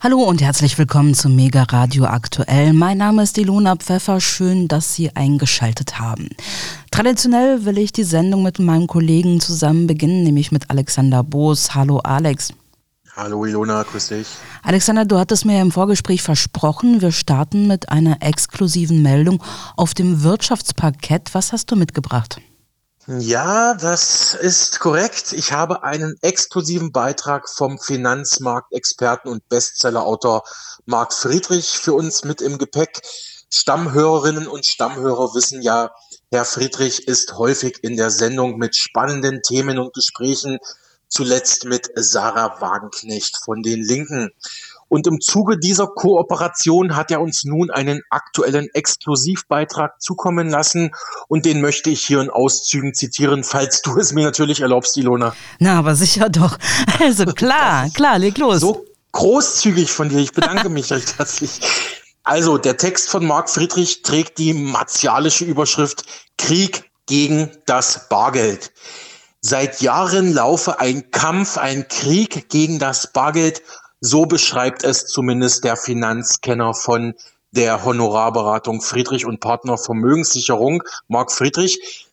Hallo und herzlich willkommen zum Mega Radio Aktuell. Mein Name ist Ilona Pfeffer. Schön, dass Sie eingeschaltet haben. Traditionell will ich die Sendung mit meinem Kollegen zusammen beginnen, nämlich mit Alexander Boos. Hallo Alex. Hallo Ilona, grüß dich. Alexander, du hattest mir im Vorgespräch versprochen, wir starten mit einer exklusiven Meldung auf dem Wirtschaftsparkett. Was hast du mitgebracht? Ja, das ist korrekt. Ich habe einen exklusiven Beitrag vom Finanzmarktexperten und Bestsellerautor Marc Friedrich für uns mit im Gepäck. Stammhörerinnen und Stammhörer wissen ja, Herr Friedrich ist häufig in der Sendung mit spannenden Themen und Gesprächen, zuletzt mit Sarah Wagenknecht von den Linken. Und im Zuge dieser Kooperation hat er uns nun einen aktuellen Exklusivbeitrag zukommen lassen und den möchte ich hier in Auszügen zitieren, falls du es mir natürlich erlaubst, Ilona. Na, aber sicher doch. Also klar, klar, leg los. So großzügig von dir, ich bedanke mich recht herzlich. Also, der Text von Marc Friedrich trägt die martialische Überschrift Krieg gegen das Bargeld. Seit Jahren laufe ein Kampf, ein Krieg gegen das Bargeld so beschreibt es zumindest der Finanzkenner von der Honorarberatung Friedrich und Partner Vermögenssicherung, Marc Friedrich.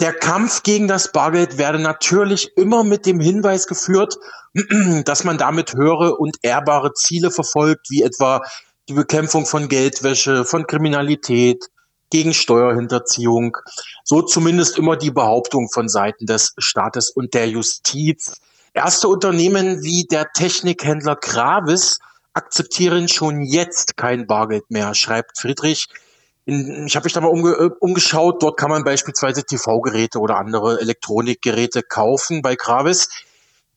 Der Kampf gegen das Bargeld werde natürlich immer mit dem Hinweis geführt, dass man damit höhere und ehrbare Ziele verfolgt, wie etwa die Bekämpfung von Geldwäsche, von Kriminalität, gegen Steuerhinterziehung. So zumindest immer die Behauptung von Seiten des Staates und der Justiz. Erste Unternehmen wie der Technikhändler Gravis akzeptieren schon jetzt kein Bargeld mehr, schreibt Friedrich. In, ich habe mich da mal umge äh, umgeschaut. Dort kann man beispielsweise TV-Geräte oder andere Elektronikgeräte kaufen bei Gravis.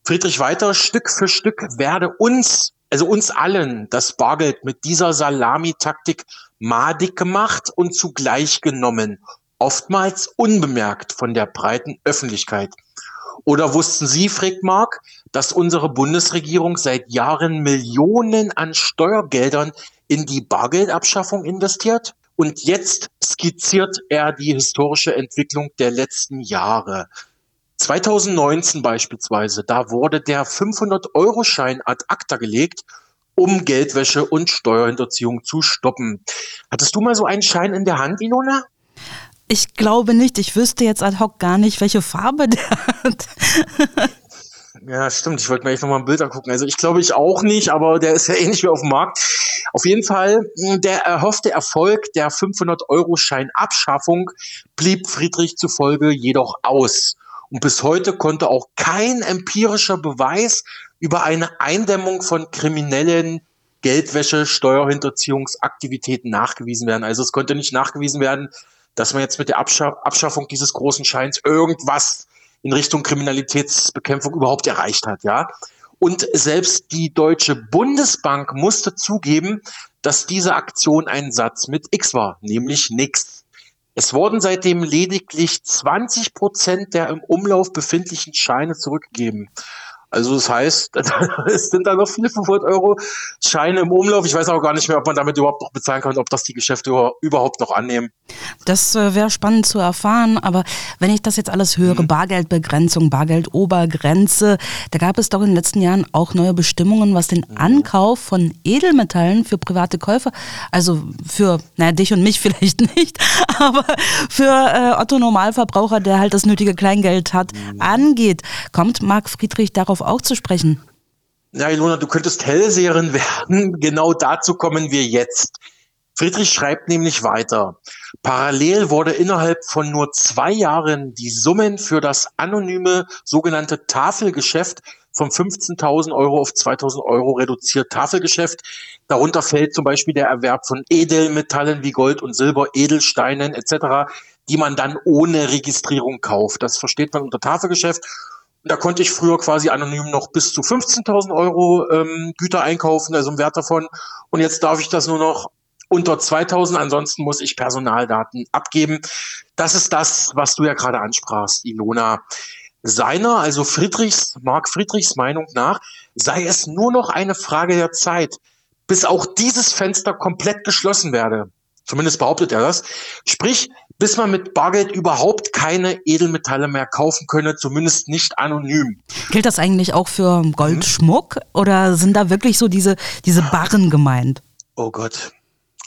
Friedrich weiter, Stück für Stück werde uns, also uns allen, das Bargeld mit dieser Salamitaktik madig gemacht und zugleich genommen. Oftmals unbemerkt von der breiten Öffentlichkeit. Oder wussten Sie, fragt Mark, dass unsere Bundesregierung seit Jahren Millionen an Steuergeldern in die Bargeldabschaffung investiert? Und jetzt skizziert er die historische Entwicklung der letzten Jahre. 2019 beispielsweise, da wurde der 500-Euro-Schein ad acta gelegt, um Geldwäsche und Steuerhinterziehung zu stoppen. Hattest du mal so einen Schein in der Hand, Ilona? Ich glaube nicht. Ich wüsste jetzt ad hoc gar nicht, welche Farbe der hat. Ja, stimmt. Ich wollte mir echt nochmal ein Bild angucken. Also ich glaube ich auch nicht, aber der ist ja ähnlich wie auf dem Markt. Auf jeden Fall, hm, der erhoffte Erfolg der 500-Euro-Schein-Abschaffung blieb Friedrich zufolge jedoch aus. Und bis heute konnte auch kein empirischer Beweis über eine Eindämmung von kriminellen Geldwäsche, Steuerhinterziehungsaktivitäten nachgewiesen werden. Also es konnte nicht nachgewiesen werden, dass man jetzt mit der Abscha Abschaffung dieses großen Scheins irgendwas in Richtung Kriminalitätsbekämpfung überhaupt erreicht hat, ja. Und selbst die Deutsche Bundesbank musste zugeben, dass diese Aktion ein Satz mit X war, nämlich nix. Es wurden seitdem lediglich 20 Prozent der im Umlauf befindlichen Scheine zurückgegeben. Also das heißt, es sind da noch viele 500 Euro Scheine im Umlauf. Ich weiß auch gar nicht mehr, ob man damit überhaupt noch bezahlen kann, ob das die Geschäfte überhaupt noch annehmen. Das äh, wäre spannend zu erfahren, aber wenn ich das jetzt alles höre, mhm. Bargeldbegrenzung, Bargeldobergrenze, da gab es doch in den letzten Jahren auch neue Bestimmungen, was den mhm. Ankauf von Edelmetallen für private Käufer, also für, naja, dich und mich vielleicht nicht, aber für äh, Otto Normalverbraucher, der halt das nötige Kleingeld hat, mhm. angeht. Kommt Marc Friedrich darauf auch zu sprechen? Ja, Ilona, du könntest Hellseherin werden. Genau dazu kommen wir jetzt. Friedrich schreibt nämlich weiter. Parallel wurde innerhalb von nur zwei Jahren die Summen für das anonyme sogenannte Tafelgeschäft von 15.000 Euro auf 2.000 Euro reduziert. Tafelgeschäft, darunter fällt zum Beispiel der Erwerb von Edelmetallen wie Gold und Silber, Edelsteinen etc., die man dann ohne Registrierung kauft. Das versteht man unter Tafelgeschäft. Da konnte ich früher quasi anonym noch bis zu 15.000 Euro ähm, Güter einkaufen, also im Wert davon. Und jetzt darf ich das nur noch unter 2000. Ansonsten muss ich Personaldaten abgeben. Das ist das, was du ja gerade ansprachst, Ilona. Seiner, also Friedrichs, Marc Friedrichs Meinung nach, sei es nur noch eine Frage der Zeit, bis auch dieses Fenster komplett geschlossen werde. Zumindest behauptet er das. Sprich, bis man mit Bargeld überhaupt keine Edelmetalle mehr kaufen könne, zumindest nicht anonym. Gilt das eigentlich auch für Goldschmuck oder sind da wirklich so diese, diese Barren gemeint? Oh Gott.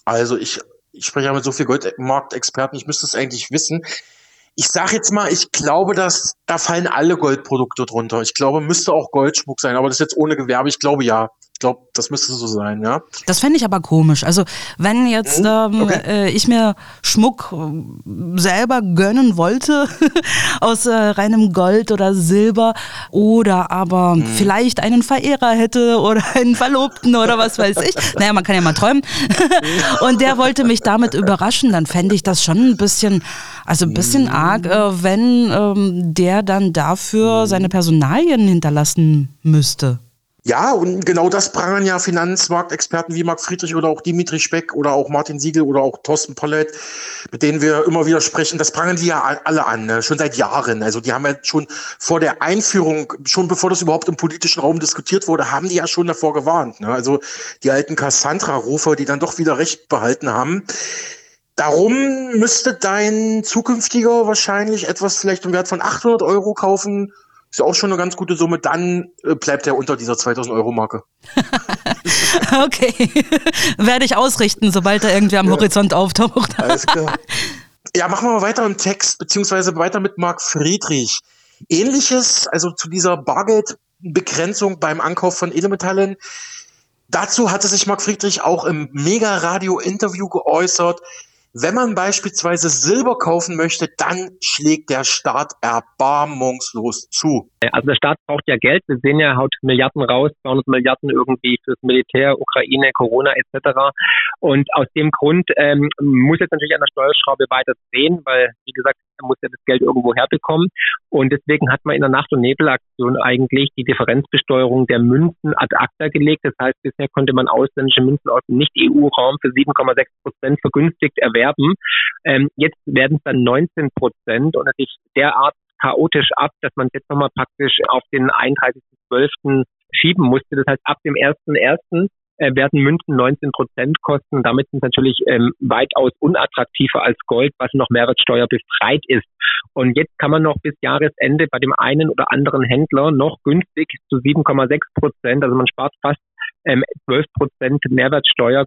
Also ich, ich spreche ja mit so viel Goldmarktexperten, ich müsste es eigentlich wissen. Ich sage jetzt mal, ich glaube, dass da fallen alle Goldprodukte drunter. Ich glaube, müsste auch Goldschmuck sein, aber das ist jetzt ohne Gewerbe. Ich glaube ja. Ich glaube, das müsste so sein, ja. Das fände ich aber komisch. Also, wenn jetzt hm? ähm, okay. äh, ich mir Schmuck äh, selber gönnen wollte, aus äh, reinem Gold oder Silber, oder aber hm. vielleicht einen Verehrer hätte oder einen Verlobten oder was weiß ich. Naja, man kann ja mal träumen. Und der wollte mich damit überraschen, dann fände ich das schon ein bisschen, also ein bisschen hm. arg, äh, wenn ähm, der dann dafür hm. seine Personalien hinterlassen müsste. Ja, und genau das prangern ja Finanzmarktexperten wie Marc Friedrich oder auch Dimitri Speck oder auch Martin Siegel oder auch Thorsten Pollett, mit denen wir immer wieder sprechen. Das prangern die ja alle an, ne? schon seit Jahren. Also die haben ja schon vor der Einführung, schon bevor das überhaupt im politischen Raum diskutiert wurde, haben die ja schon davor gewarnt. Ne? Also die alten Cassandra-Rufer, die dann doch wieder Recht behalten haben. Darum müsste dein zukünftiger wahrscheinlich etwas vielleicht im Wert von 800 Euro kaufen ist auch schon eine ganz gute Summe. Dann äh, bleibt er unter dieser 2000 Euro Marke. okay. Werde ich ausrichten, sobald er irgendwie am ja. Horizont auftaucht. Alles klar. Ja, machen wir mal weiter im Text, beziehungsweise weiter mit Marc Friedrich. Ähnliches, also zu dieser Bargeldbegrenzung beim Ankauf von Edelmetallen. Dazu hatte sich Marc Friedrich auch im Mega-Radio-Interview geäußert. Wenn man beispielsweise Silber kaufen möchte, dann schlägt der Staat erbarmungslos zu. Also der Staat braucht ja Geld. Wir sehen ja, haut Milliarden raus, 200 Milliarden irgendwie fürs Militär, Ukraine, Corona etc. Und aus dem Grund ähm, muss jetzt natürlich an der Steuerschraube weiter drehen, weil, wie gesagt, er muss ja das Geld irgendwo herbekommen. Und deswegen hat man in der Nacht- und Nebelaktion eigentlich die Differenzbesteuerung der Münzen ad acta gelegt. Das heißt, bisher konnte man ausländische Münzen aus dem Nicht-EU-Raum für 7,6 Prozent vergünstigt erwerben. Ähm, jetzt werden es dann 19 Prozent und natürlich derart chaotisch ab, dass man jetzt nochmal praktisch auf den 31.12. schieben musste. Das heißt, ab dem 1.1 äh, werden Münzen 19 Prozent kosten. Damit sind natürlich ähm, weitaus unattraktiver als Gold, was noch Mehrwertsteuer befreit ist. Und jetzt kann man noch bis Jahresende bei dem einen oder anderen Händler noch günstig zu 7,6 Prozent, also man spart fast ähm, 12 Prozent Mehrwertsteuer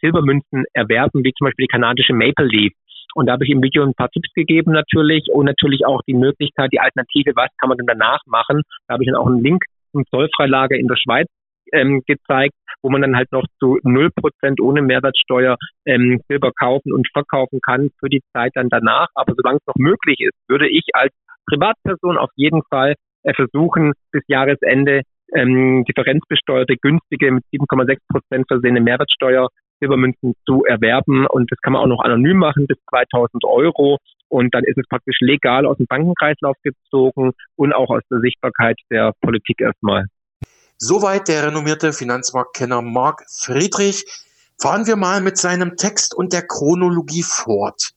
Silbermünzen erwerben, wie zum Beispiel die kanadische Maple Leaf. Und da habe ich im Video ein paar Tipps gegeben natürlich und natürlich auch die Möglichkeit, die Alternative, was kann man denn danach machen. Da habe ich dann auch einen Link zum Zollfreilager in der Schweiz ähm, gezeigt, wo man dann halt noch zu null Prozent ohne Mehrwertsteuer ähm, Silber kaufen und verkaufen kann für die Zeit dann danach. Aber solange es noch möglich ist, würde ich als Privatperson auf jeden Fall äh, versuchen, bis Jahresende ähm, differenzbesteuerte, günstige mit 7,6 Prozent versehene Mehrwertsteuer Silbermünzen zu erwerben. Und das kann man auch noch anonym machen bis 2000 Euro. Und dann ist es praktisch legal aus dem Bankenkreislauf gezogen und auch aus der Sichtbarkeit der Politik erstmal. Soweit der renommierte Finanzmarktkenner Marc Friedrich. Fahren wir mal mit seinem Text und der Chronologie fort.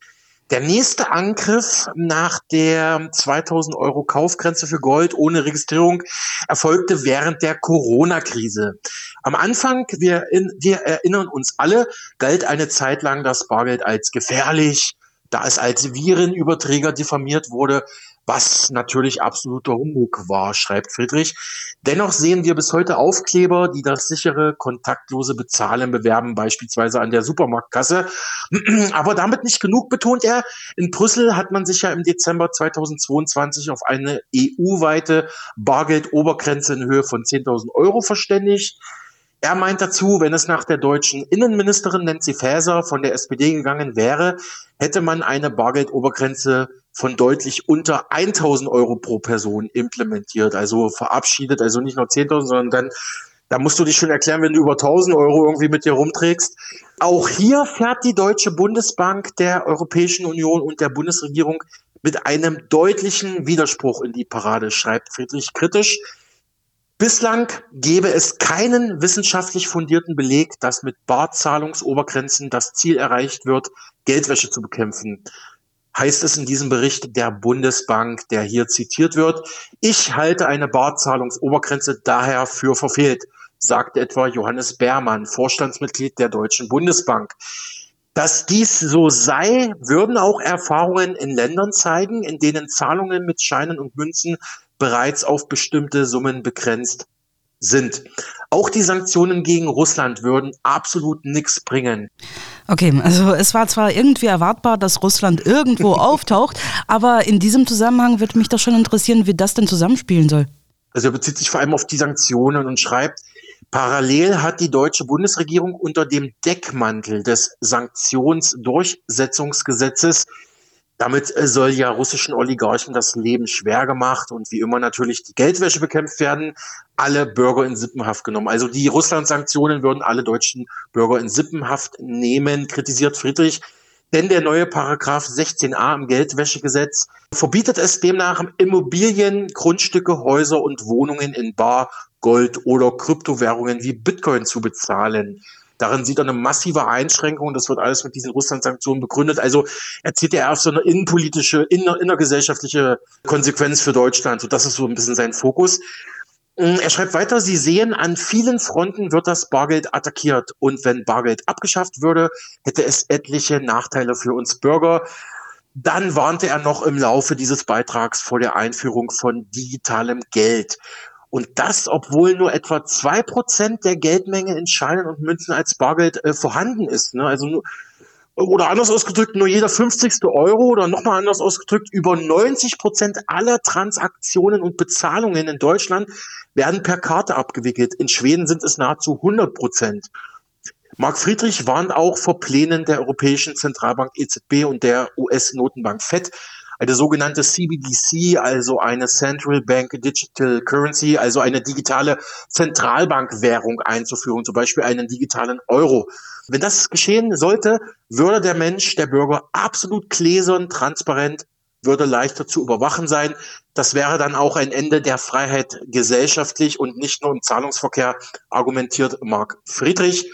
Der nächste Angriff nach der 2000 Euro Kaufgrenze für Gold ohne Registrierung erfolgte während der Corona-Krise. Am Anfang, wir, in, wir erinnern uns alle, galt eine Zeit lang das Bargeld als gefährlich, da es als Virenüberträger diffamiert wurde, was natürlich absoluter Humbug war, schreibt Friedrich. Dennoch sehen wir bis heute Aufkleber, die das sichere, kontaktlose Bezahlen bewerben, beispielsweise an der Supermarktkasse. Aber damit nicht genug, betont er. In Brüssel hat man sich ja im Dezember 2022 auf eine EU-weite Bargeldobergrenze in Höhe von 10.000 Euro verständigt. Er meint dazu, wenn es nach der deutschen Innenministerin Nancy Faeser von der SPD gegangen wäre, hätte man eine Bargeldobergrenze von deutlich unter 1000 Euro pro Person implementiert, also verabschiedet, also nicht nur 10.000, sondern dann, da musst du dich schon erklären, wenn du über 1000 Euro irgendwie mit dir rumträgst. Auch hier fährt die Deutsche Bundesbank der Europäischen Union und der Bundesregierung mit einem deutlichen Widerspruch in die Parade, schreibt Friedrich kritisch. Bislang gebe es keinen wissenschaftlich fundierten Beleg, dass mit Barzahlungsobergrenzen das Ziel erreicht wird, Geldwäsche zu bekämpfen. Heißt es in diesem Bericht der Bundesbank, der hier zitiert wird. Ich halte eine Barzahlungsobergrenze daher für verfehlt, sagte etwa Johannes Beermann, Vorstandsmitglied der Deutschen Bundesbank. Dass dies so sei, würden auch Erfahrungen in Ländern zeigen, in denen Zahlungen mit Scheinen und Münzen bereits auf bestimmte Summen begrenzt sind. Auch die Sanktionen gegen Russland würden absolut nichts bringen. Okay, also es war zwar irgendwie erwartbar, dass Russland irgendwo auftaucht, aber in diesem Zusammenhang würde mich doch schon interessieren, wie das denn zusammenspielen soll. Also er bezieht sich vor allem auf die Sanktionen und schreibt, parallel hat die deutsche Bundesregierung unter dem Deckmantel des Sanktionsdurchsetzungsgesetzes damit äh, soll ja russischen Oligarchen das Leben schwer gemacht und wie immer natürlich die Geldwäsche bekämpft werden, alle Bürger in Sippenhaft genommen. Also die Russland-Sanktionen würden alle deutschen Bürger in Sippenhaft nehmen, kritisiert Friedrich. Denn der neue Paragraph 16a im Geldwäschegesetz verbietet es demnach, Immobilien, Grundstücke, Häuser und Wohnungen in Bar, Gold oder Kryptowährungen wie Bitcoin zu bezahlen. Darin sieht er eine massive Einschränkung. Das wird alles mit diesen Russland-Sanktionen begründet. Also er zieht ja auf so eine innenpolitische, inner, innergesellschaftliche Konsequenz für Deutschland. So, das ist so ein bisschen sein Fokus. Mm, er schreibt weiter, Sie sehen, an vielen Fronten wird das Bargeld attackiert. Und wenn Bargeld abgeschafft würde, hätte es etliche Nachteile für uns Bürger. Dann warnte er noch im Laufe dieses Beitrags vor der Einführung von digitalem Geld. Und das, obwohl nur etwa zwei Prozent der Geldmenge in Scheinen und Münzen als Bargeld äh, vorhanden ist. Ne? Also nur, oder anders ausgedrückt, nur jeder 50. Euro oder nochmal anders ausgedrückt, über 90 Prozent aller Transaktionen und Bezahlungen in Deutschland werden per Karte abgewickelt. In Schweden sind es nahezu 100 Prozent. Mark Friedrich warnt auch vor Plänen der Europäischen Zentralbank EZB und der US-Notenbank FED, eine sogenannte CBDC, also eine Central Bank Digital Currency, also eine digitale Zentralbankwährung einzuführen, zum Beispiel einen digitalen Euro. Wenn das geschehen sollte, würde der Mensch, der Bürger absolut gläsern, transparent, würde leichter zu überwachen sein. Das wäre dann auch ein Ende der Freiheit gesellschaftlich und nicht nur im Zahlungsverkehr, argumentiert Mark Friedrich.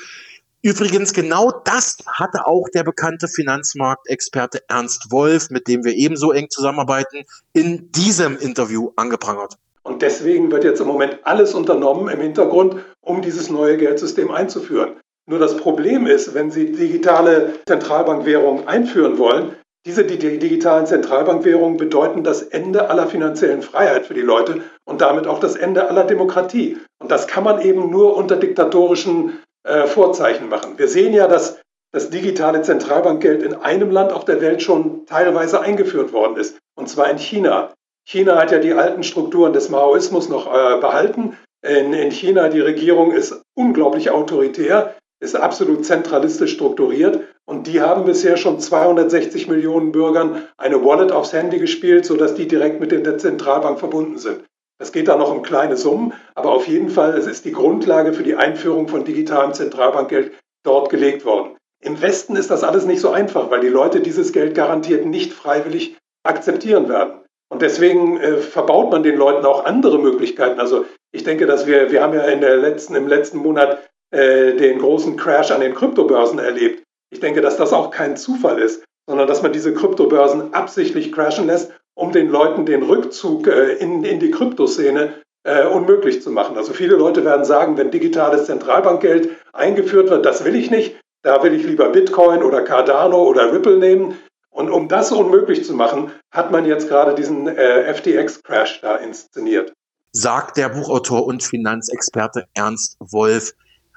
Übrigens, genau das hatte auch der bekannte Finanzmarktexperte Ernst Wolf, mit dem wir ebenso eng zusammenarbeiten, in diesem Interview angeprangert. Und deswegen wird jetzt im Moment alles unternommen im Hintergrund, um dieses neue Geldsystem einzuführen. Nur das Problem ist, wenn Sie digitale Zentralbankwährungen einführen wollen, diese digitalen Zentralbankwährungen bedeuten das Ende aller finanziellen Freiheit für die Leute und damit auch das Ende aller Demokratie. Und das kann man eben nur unter diktatorischen äh, Vorzeichen machen. Wir sehen ja, dass das digitale Zentralbankgeld in einem Land auf der Welt schon teilweise eingeführt worden ist, und zwar in China. China hat ja die alten Strukturen des Maoismus noch äh, behalten. In, in China die Regierung ist unglaublich autoritär, ist absolut zentralistisch strukturiert und die haben bisher schon 260 Millionen Bürgern eine Wallet aufs Handy gespielt, sodass die direkt mit der Zentralbank verbunden sind. Es geht da noch um kleine Summen, aber auf jeden Fall, es ist die Grundlage für die Einführung von digitalem Zentralbankgeld dort gelegt worden. Im Westen ist das alles nicht so einfach, weil die Leute dieses Geld garantiert nicht freiwillig akzeptieren werden. Und deswegen äh, verbaut man den Leuten auch andere Möglichkeiten. Also ich denke, dass wir, wir haben ja in der letzten, im letzten Monat äh, den großen Crash an den Kryptobörsen erlebt. Ich denke, dass das auch kein Zufall ist, sondern dass man diese Kryptobörsen absichtlich crashen lässt, um den Leuten den Rückzug äh, in, in die Kryptoszene äh, unmöglich zu machen. Also viele Leute werden sagen, wenn digitales Zentralbankgeld eingeführt wird, das will ich nicht, da will ich lieber Bitcoin oder Cardano oder Ripple nehmen. Und um das unmöglich zu machen, hat man jetzt gerade diesen äh, FTX-Crash da inszeniert. Sagt der Buchautor und Finanzexperte Ernst Wolf.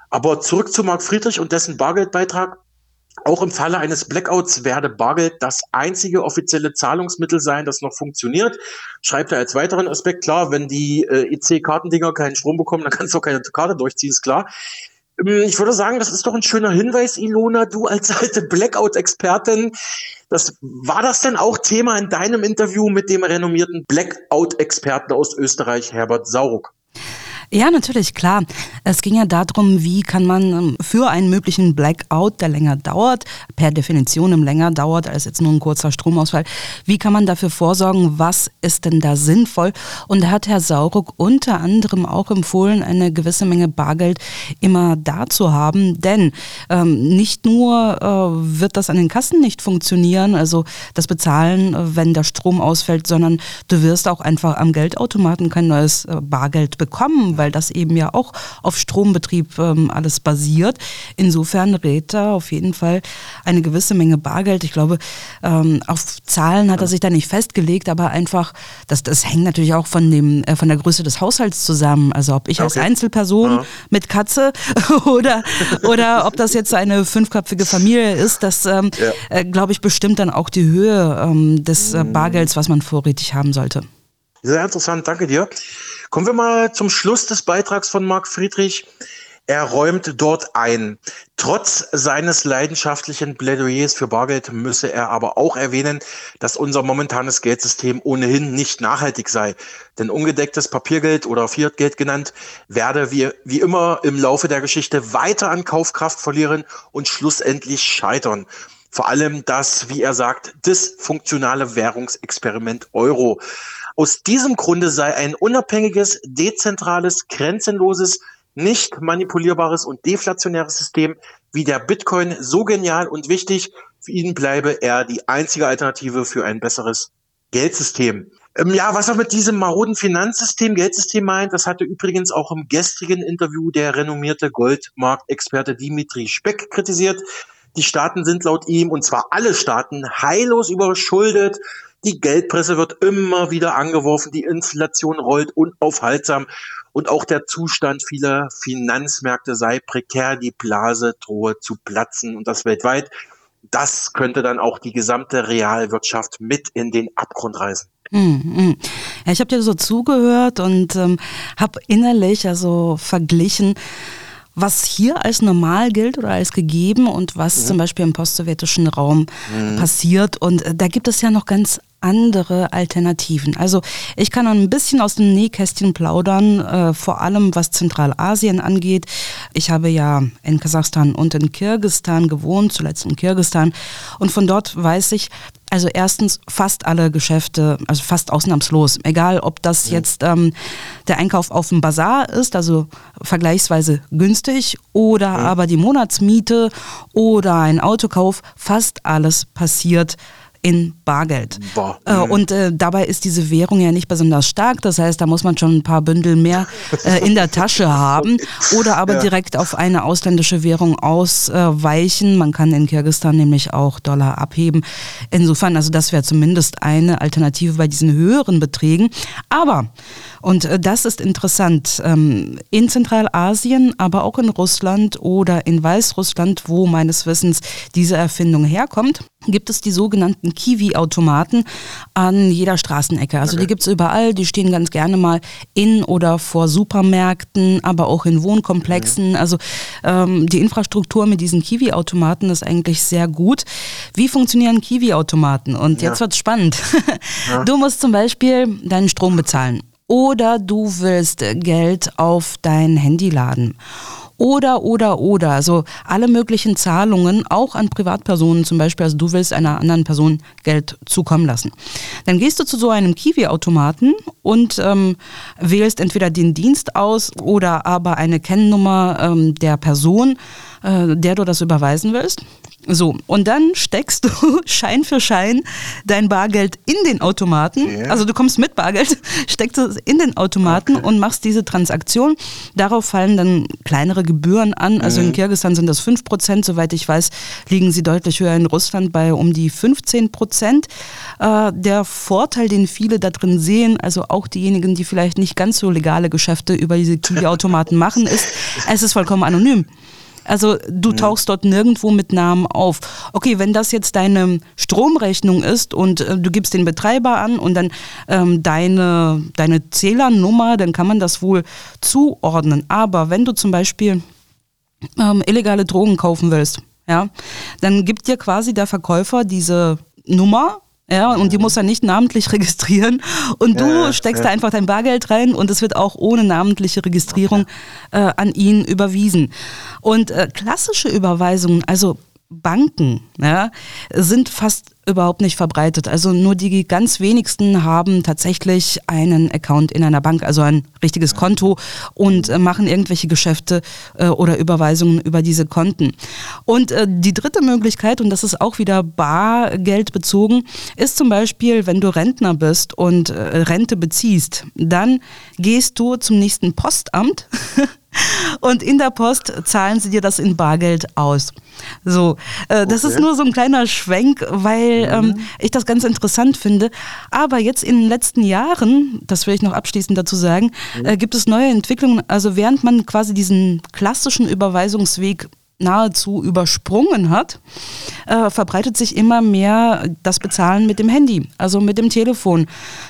Aber zurück zu Marc Friedrich und dessen Bargeldbeitrag. Auch im Falle eines Blackouts werde Bargeld das einzige offizielle Zahlungsmittel sein, das noch funktioniert. Schreibt er als weiteren Aspekt klar, wenn die äh, EC-Kartendinger keinen Strom bekommen, dann kannst du auch keine Karte durchziehen, ist klar. Ähm, ich würde sagen, das ist doch ein schöner Hinweis, Ilona, du als alte Blackout-Expertin. Das, war das denn auch Thema in deinem Interview mit dem renommierten Blackout-Experten aus Österreich, Herbert Sauruck? Ja, natürlich, klar. Es ging ja darum, wie kann man ähm, für einen möglichen Blackout, der länger dauert, per Definition im länger dauert als jetzt nur ein kurzer Stromausfall, wie kann man dafür vorsorgen, was ist denn da sinnvoll? Und da hat Herr Sauruck unter anderem auch empfohlen, eine gewisse Menge Bargeld immer da zu haben, denn ähm, nicht nur äh, wird das an den Kassen nicht funktionieren, also das Bezahlen, äh, wenn der Strom ausfällt, sondern du wirst auch einfach am Geldautomaten kein neues äh, Bargeld bekommen, Weil das eben ja auch auf Strombetrieb ähm, alles basiert. Insofern rät er auf jeden Fall eine gewisse Menge Bargeld. Ich glaube, ähm, auf Zahlen hat er sich da nicht festgelegt, aber einfach, das, das hängt natürlich auch von dem, äh, von der Größe des Haushalts zusammen. Also ob ich okay. als Einzelperson ja. mit Katze oder, oder ob das jetzt eine fünfköpfige Familie ist, das ähm, ja. äh, glaube ich bestimmt dann auch die Höhe ähm, des äh, Bargelds, was man vorrätig haben sollte. Sehr interessant, danke dir. Kommen wir mal zum Schluss des Beitrags von Marc Friedrich. Er räumt dort ein. Trotz seines leidenschaftlichen Plädoyers für Bargeld müsse er aber auch erwähnen, dass unser momentanes Geldsystem ohnehin nicht nachhaltig sei. Denn ungedecktes Papiergeld oder Fiatgeld genannt werde wie, wie immer im Laufe der Geschichte weiter an Kaufkraft verlieren und schlussendlich scheitern. Vor allem das, wie er sagt, dysfunktionale Währungsexperiment Euro. Aus diesem Grunde sei ein unabhängiges, dezentrales, grenzenloses nicht manipulierbares und deflationäres System wie der Bitcoin so genial und wichtig, für ihn bleibe er die einzige Alternative für ein besseres Geldsystem. Ähm, ja, was er mit diesem maroden Finanzsystem, Geldsystem meint, das hatte übrigens auch im gestrigen Interview der renommierte Goldmarktexperte Dimitri Speck kritisiert. Die Staaten sind laut ihm, und zwar alle Staaten, heillos überschuldet. Die Geldpresse wird immer wieder angeworfen, die Inflation rollt unaufhaltsam und auch der Zustand vieler Finanzmärkte sei prekär, die Blase drohe zu platzen und das weltweit. Das könnte dann auch die gesamte Realwirtschaft mit in den Abgrund reißen. Mhm. Ja, ich habe dir so zugehört und ähm, habe innerlich also verglichen, was hier als normal gilt oder als gegeben und was mhm. zum Beispiel im postsowjetischen Raum mhm. passiert. Und äh, da gibt es ja noch ganz andere Alternativen. Also ich kann ein bisschen aus dem Nähkästchen plaudern, äh, vor allem was Zentralasien angeht. Ich habe ja in Kasachstan und in Kirgistan gewohnt, zuletzt in Kirgistan. Und von dort weiß ich, also erstens fast alle Geschäfte, also fast ausnahmslos, egal ob das jetzt ähm, der Einkauf auf dem Bazar ist, also vergleichsweise günstig, oder aber die Monatsmiete oder ein Autokauf, fast alles passiert in Bargeld. Äh, mhm. und äh, dabei ist diese Währung ja nicht besonders stark. Das heißt, da muss man schon ein paar Bündel mehr äh, in der Tasche haben oder aber ja. direkt auf eine ausländische Währung ausweichen. Man kann in Kirgistan nämlich auch Dollar abheben. Insofern, also das wäre zumindest eine Alternative bei diesen höheren Beträgen. Aber und äh, das ist interessant. Ähm, in Zentralasien, aber auch in Russland oder in Weißrussland, wo meines Wissens diese Erfindung herkommt, gibt es die sogenannten Kiwi-Automaten an jeder Straßenecke. Also okay. die gibt es überall, die stehen ganz gerne mal in oder vor Supermärkten, aber auch in Wohnkomplexen. Mhm. Also ähm, die Infrastruktur mit diesen Kiwi-Automaten ist eigentlich sehr gut. Wie funktionieren Kiwi-Automaten? Und ja. jetzt wird's spannend. Ja. Du musst zum Beispiel deinen Strom bezahlen oder du willst Geld auf dein Handy laden. Oder, oder, oder. Also alle möglichen Zahlungen, auch an Privatpersonen zum Beispiel. Also du willst einer anderen Person Geld zukommen lassen. Dann gehst du zu so einem Kiwi-Automaten und ähm, wählst entweder den Dienst aus oder aber eine Kennnummer ähm, der Person, äh, der du das überweisen willst. So, und dann steckst du Schein für Schein dein Bargeld in den Automaten. Yeah. Also du kommst mit Bargeld, steckst es in den Automaten okay. und machst diese Transaktion. Darauf fallen dann kleinere Gebühren an. Also mhm. in Kirgisistan sind das 5%, soweit ich weiß, liegen sie deutlich höher in Russland bei um die 15%. Äh, der Vorteil, den viele da drin sehen, also auch diejenigen, die vielleicht nicht ganz so legale Geschäfte über diese Kiwi-Automaten machen, ist, es ist vollkommen anonym. Also du mhm. tauchst dort nirgendwo mit Namen auf. Okay, wenn das jetzt deine Stromrechnung ist und äh, du gibst den Betreiber an und dann ähm, deine, deine Zählernummer, dann kann man das wohl zuordnen. Aber wenn du zum Beispiel ähm, illegale Drogen kaufen willst, ja, dann gibt dir quasi der Verkäufer diese Nummer ja, und die muss er nicht namentlich registrieren. Und du ja, steckst ja. da einfach dein Bargeld rein und es wird auch ohne namentliche Registrierung okay. äh, an ihn überwiesen. Und äh, klassische Überweisungen, also Banken, ja, sind fast überhaupt nicht verbreitet. Also nur die ganz wenigsten haben tatsächlich einen Account in einer Bank, also ein richtiges Konto und äh, machen irgendwelche Geschäfte äh, oder Überweisungen über diese Konten. Und äh, die dritte Möglichkeit, und das ist auch wieder bargeldbezogen, ist zum Beispiel, wenn du Rentner bist und äh, Rente beziehst, dann gehst du zum nächsten Postamt und in der Post zahlen sie dir das in Bargeld aus. So, äh, das okay. ist nur so ein kleiner Schwenk, weil mhm. ähm, ich das ganz interessant finde. Aber jetzt in den letzten Jahren, das will ich noch abschließend dazu sagen, mhm. äh, gibt es neue Entwicklungen. Also während man quasi diesen klassischen Überweisungsweg nahezu übersprungen hat, äh, verbreitet sich immer mehr das Bezahlen mit dem Handy, also mit dem Telefon,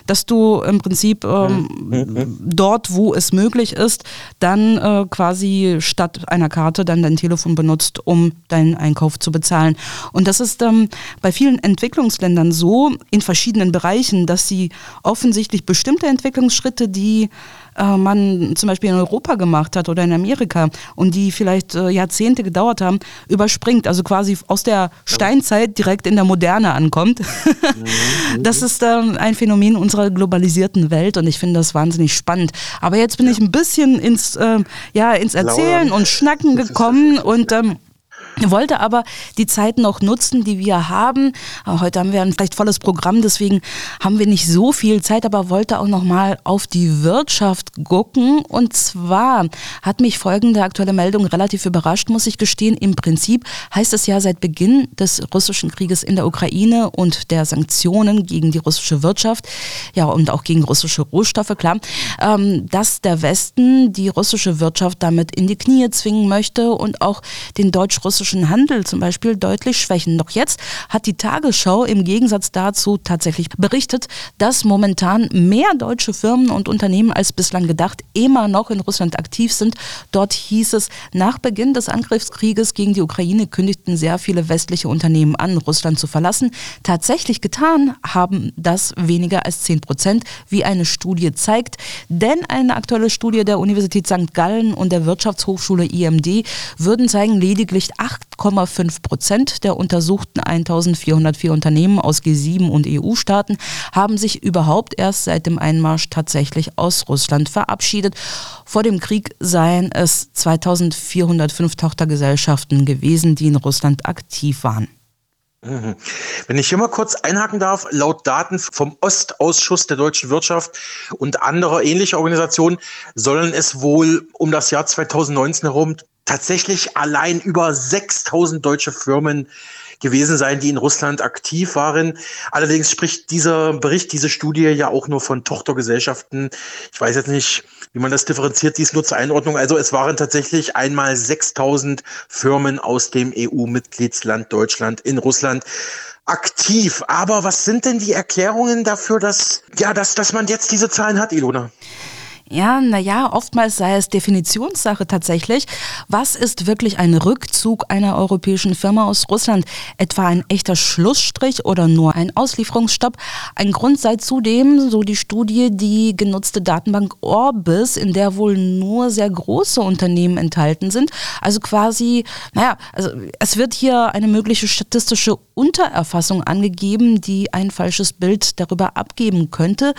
dass du im Prinzip ähm, mhm. dort, wo es möglich ist, dann äh, quasi statt einer Karte dann dein Telefon benutzt, um deinen Einkauf zu bezahlen. Und das ist ähm, bei vielen Entwicklungsländern so in verschiedenen Bereichen, dass sie offensichtlich bestimmte Entwicklungsschritte, die äh, man zum Beispiel in Europa gemacht hat oder in Amerika und die vielleicht äh, Jahrzehnte gedauert haben, überspringt, also quasi aus der Steinzeit direkt in der Moderne ankommt. Mhm. das ist ähm, ein Phänomen unserer globalisierten Welt und ich finde das wahnsinnig spannend. Aber jetzt bin ja. ich ein bisschen ins, äh, ja, ins Erzählen und Schnacken gekommen und ähm, wollte aber die Zeit noch nutzen, die wir haben. Heute haben wir ein vielleicht volles Programm, deswegen haben wir nicht so viel Zeit, aber wollte auch noch mal auf die Wirtschaft gucken. Und zwar hat mich folgende aktuelle Meldung relativ überrascht, muss ich gestehen. Im Prinzip heißt es ja seit Beginn des russischen Krieges in der Ukraine und der Sanktionen gegen die russische Wirtschaft, ja und auch gegen russische Rohstoffe, klar, ähm, dass der Westen die russische Wirtschaft damit in die Knie zwingen möchte und auch den deutsch-russischen russischen Handel zum Beispiel deutlich schwächen. Doch jetzt hat die Tagesschau im Gegensatz dazu tatsächlich berichtet, dass momentan mehr deutsche Firmen und Unternehmen als bislang gedacht immer noch in Russland aktiv sind. Dort hieß es, nach Beginn des Angriffskrieges gegen die Ukraine kündigten sehr viele westliche Unternehmen an, Russland zu verlassen. Tatsächlich getan haben das weniger als 10 Prozent, wie eine Studie zeigt. Denn eine aktuelle Studie der Universität St. Gallen und der Wirtschaftshochschule IMD würden zeigen, lediglich 8 8,5 Prozent der untersuchten 1404 Unternehmen aus G7 und EU-Staaten haben sich überhaupt erst seit dem Einmarsch tatsächlich aus Russland verabschiedet. Vor dem Krieg seien es 2405 Tochtergesellschaften gewesen, die in Russland aktiv waren. Mhm. Wenn ich hier mal kurz einhaken darf, laut Daten vom Ostausschuss der deutschen Wirtschaft und anderer ähnlicher Organisationen sollen es wohl um das Jahr 2019 herum tatsächlich allein über 6000 deutsche Firmen gewesen sein, die in Russland aktiv waren. Allerdings spricht dieser Bericht, diese Studie ja auch nur von Tochtergesellschaften. Ich weiß jetzt nicht, wie man das differenziert, dies nur zur Einordnung. Also es waren tatsächlich einmal 6000 Firmen aus dem EU-Mitgliedsland Deutschland in Russland aktiv. Aber was sind denn die Erklärungen dafür, dass, ja, dass, dass man jetzt diese Zahlen hat, Ilona? Ja, naja, oftmals sei es Definitionssache tatsächlich. Was ist wirklich ein Rückzug einer europäischen Firma aus Russland? Etwa ein echter Schlussstrich oder nur ein Auslieferungsstopp? Ein Grund sei zudem, so die Studie, die genutzte Datenbank Orbis, in der wohl nur sehr große Unternehmen enthalten sind. Also quasi, naja, also es wird hier eine mögliche statistische Untererfassung angegeben, die ein falsches Bild darüber abgeben könnte,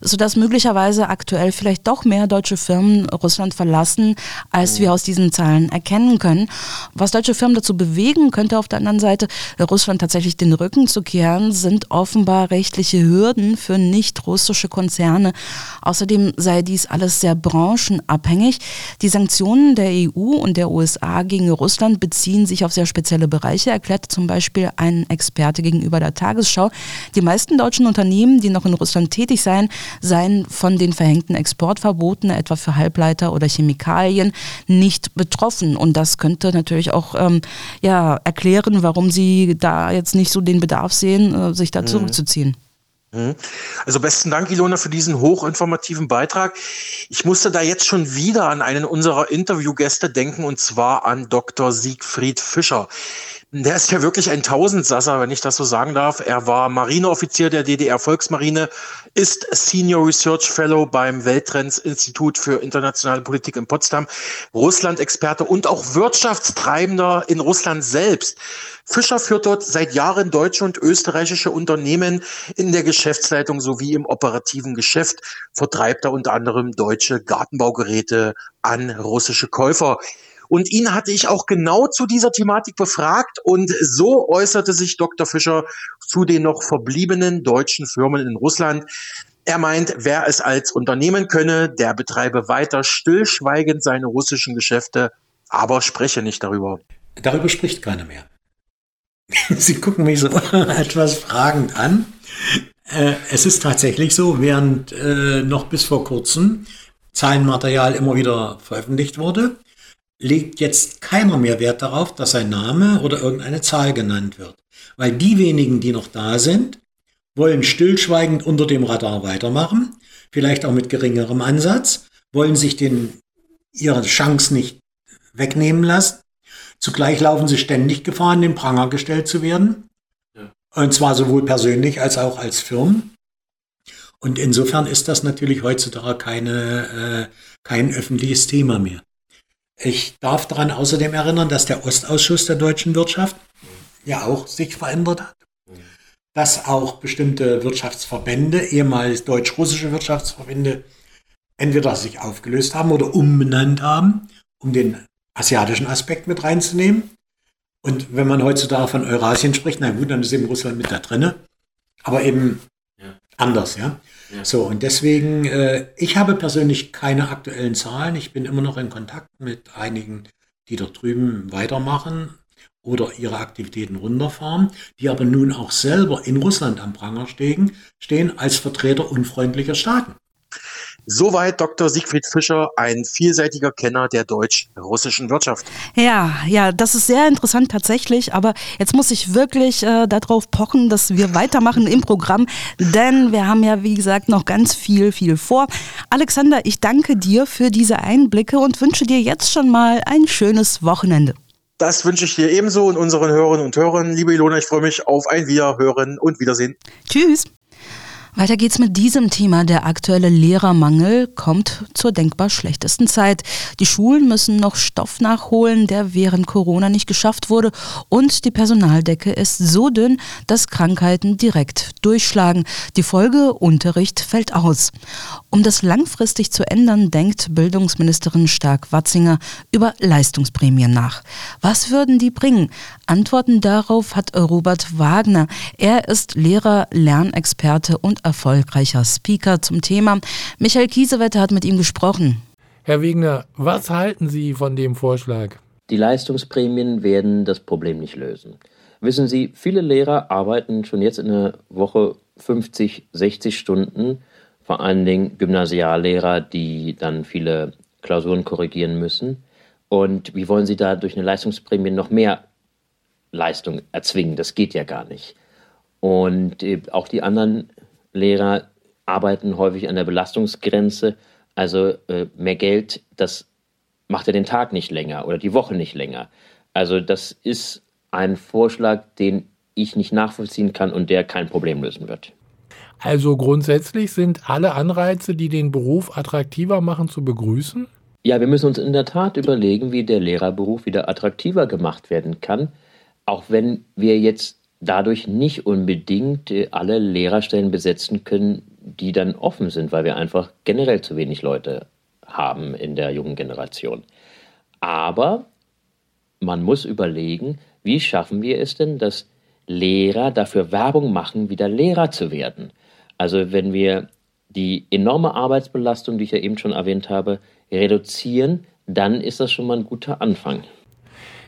sodass möglicherweise aktuell vielleicht doch mehr deutsche Firmen Russland verlassen, als wir aus diesen Zahlen erkennen können. Was deutsche Firmen dazu bewegen könnte auf der anderen Seite, Russland tatsächlich den Rücken zu kehren, sind offenbar rechtliche Hürden für nicht russische Konzerne. Außerdem sei dies alles sehr branchenabhängig. Die Sanktionen der EU und der USA gegen Russland beziehen sich auf sehr spezielle Bereiche, erklärt zum Beispiel ein Experte gegenüber der Tagesschau. Die meisten deutschen Unternehmen, die noch in Russland tätig seien, seien von den verhängten Export Exportverboten, etwa für Halbleiter oder Chemikalien, nicht betroffen. Und das könnte natürlich auch ähm, ja, erklären, warum sie da jetzt nicht so den Bedarf sehen, äh, sich da mhm. zurückzuziehen. Mhm. Also besten Dank, Ilona, für diesen hochinformativen Beitrag. Ich musste da jetzt schon wieder an einen unserer Interviewgäste denken, und zwar an Dr. Siegfried Fischer. Der ist ja wirklich ein Tausendsasser, wenn ich das so sagen darf. Er war Marineoffizier der DDR-Volksmarine, ist Senior Research Fellow beim Welttrends-Institut für internationale Politik in Potsdam, Russland-Experte und auch Wirtschaftstreibender in Russland selbst. Fischer führt dort seit Jahren deutsche und österreichische Unternehmen in der Geschäftsleitung sowie im operativen Geschäft, vertreibt er unter anderem deutsche Gartenbaugeräte an russische Käufer. Und ihn hatte ich auch genau zu dieser Thematik befragt und so äußerte sich Dr. Fischer zu den noch verbliebenen deutschen Firmen in Russland. Er meint, wer es als Unternehmen könne, der betreibe weiter stillschweigend seine russischen Geschäfte, aber spreche nicht darüber. Darüber spricht keiner mehr. Sie gucken mich so etwas fragend an. Äh, es ist tatsächlich so, während äh, noch bis vor kurzem Zahlenmaterial immer wieder veröffentlicht wurde, legt jetzt keiner mehr Wert darauf, dass sein Name oder irgendeine Zahl genannt wird. Weil die wenigen, die noch da sind, wollen stillschweigend unter dem Radar weitermachen, vielleicht auch mit geringerem Ansatz, wollen sich den, ihre Chance nicht wegnehmen lassen. Zugleich laufen sie ständig Gefahr, in den Pranger gestellt zu werden. Ja. Und zwar sowohl persönlich als auch als Firmen. Und insofern ist das natürlich heutzutage keine, äh, kein öffentliches Thema mehr. Ich darf daran außerdem erinnern, dass der Ostausschuss der deutschen Wirtschaft ja auch sich verändert hat. Dass auch bestimmte Wirtschaftsverbände, ehemals deutsch-russische Wirtschaftsverbände, entweder sich aufgelöst haben oder umbenannt haben, um den asiatischen Aspekt mit reinzunehmen. Und wenn man heutzutage von Eurasien spricht, na gut, dann ist eben Russland mit da drinne. Aber eben. Anders, ja? ja. So, und deswegen, äh, ich habe persönlich keine aktuellen Zahlen. Ich bin immer noch in Kontakt mit einigen, die dort drüben weitermachen oder ihre Aktivitäten runterfahren, die aber nun auch selber in Russland am Pranger stehen, stehen als Vertreter unfreundlicher Staaten. Soweit Dr. Siegfried Fischer, ein vielseitiger Kenner der deutsch-russischen Wirtschaft. Ja, ja, das ist sehr interessant tatsächlich, aber jetzt muss ich wirklich äh, darauf pochen, dass wir weitermachen im Programm, denn wir haben ja, wie gesagt, noch ganz viel, viel vor. Alexander, ich danke dir für diese Einblicke und wünsche dir jetzt schon mal ein schönes Wochenende. Das wünsche ich dir ebenso und unseren Hörerinnen und Hörern. Liebe Ilona, ich freue mich auf ein Wiederhören und Wiedersehen. Tschüss. Weiter geht's mit diesem Thema. Der aktuelle Lehrermangel kommt zur denkbar schlechtesten Zeit. Die Schulen müssen noch Stoff nachholen, der während Corona nicht geschafft wurde. Und die Personaldecke ist so dünn, dass Krankheiten direkt durchschlagen. Die Folge Unterricht fällt aus. Um das langfristig zu ändern, denkt Bildungsministerin Stark-Watzinger über Leistungsprämien nach. Was würden die bringen? Antworten darauf hat Robert Wagner. Er ist Lehrer, Lernexperte und erfolgreicher Speaker zum Thema. Michael Kiesewetter hat mit ihm gesprochen. Herr Wegner, was halten Sie von dem Vorschlag? Die Leistungsprämien werden das Problem nicht lösen. Wissen Sie, viele Lehrer arbeiten schon jetzt in der Woche 50, 60 Stunden, vor allen Dingen Gymnasiallehrer, die dann viele Klausuren korrigieren müssen. Und wie wollen Sie da durch eine Leistungsprämie noch mehr Leistung erzwingen? Das geht ja gar nicht. Und äh, auch die anderen Lehrer arbeiten häufig an der Belastungsgrenze. Also äh, mehr Geld, das macht ja den Tag nicht länger oder die Woche nicht länger. Also das ist ein Vorschlag, den ich nicht nachvollziehen kann und der kein Problem lösen wird. Also grundsätzlich sind alle Anreize, die den Beruf attraktiver machen, zu begrüßen? Ja, wir müssen uns in der Tat überlegen, wie der Lehrerberuf wieder attraktiver gemacht werden kann, auch wenn wir jetzt dadurch nicht unbedingt äh, alle Lehrerstellen besetzen können, die dann offen sind, weil wir einfach generell zu wenig Leute haben in der jungen Generation. Aber man muss überlegen, wie schaffen wir es denn, dass Lehrer dafür Werbung machen, wieder Lehrer zu werden. Also wenn wir die enorme Arbeitsbelastung, die ich ja eben schon erwähnt habe, reduzieren, dann ist das schon mal ein guter Anfang.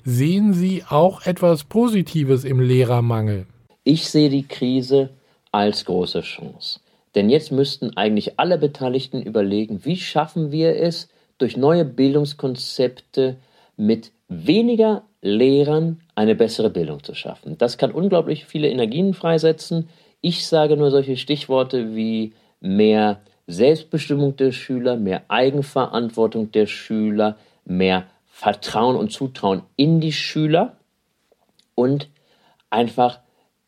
Sehen Sie auch etwas Positives im Lehrermangel? Ich sehe die Krise als große Chance. Denn jetzt müssten eigentlich alle Beteiligten überlegen, wie schaffen wir es, durch neue Bildungskonzepte mit weniger Lehrern eine bessere Bildung zu schaffen. Das kann unglaublich viele Energien freisetzen. Ich sage nur solche Stichworte wie mehr Selbstbestimmung der Schüler, mehr Eigenverantwortung der Schüler, mehr Vertrauen und Zutrauen in die Schüler und einfach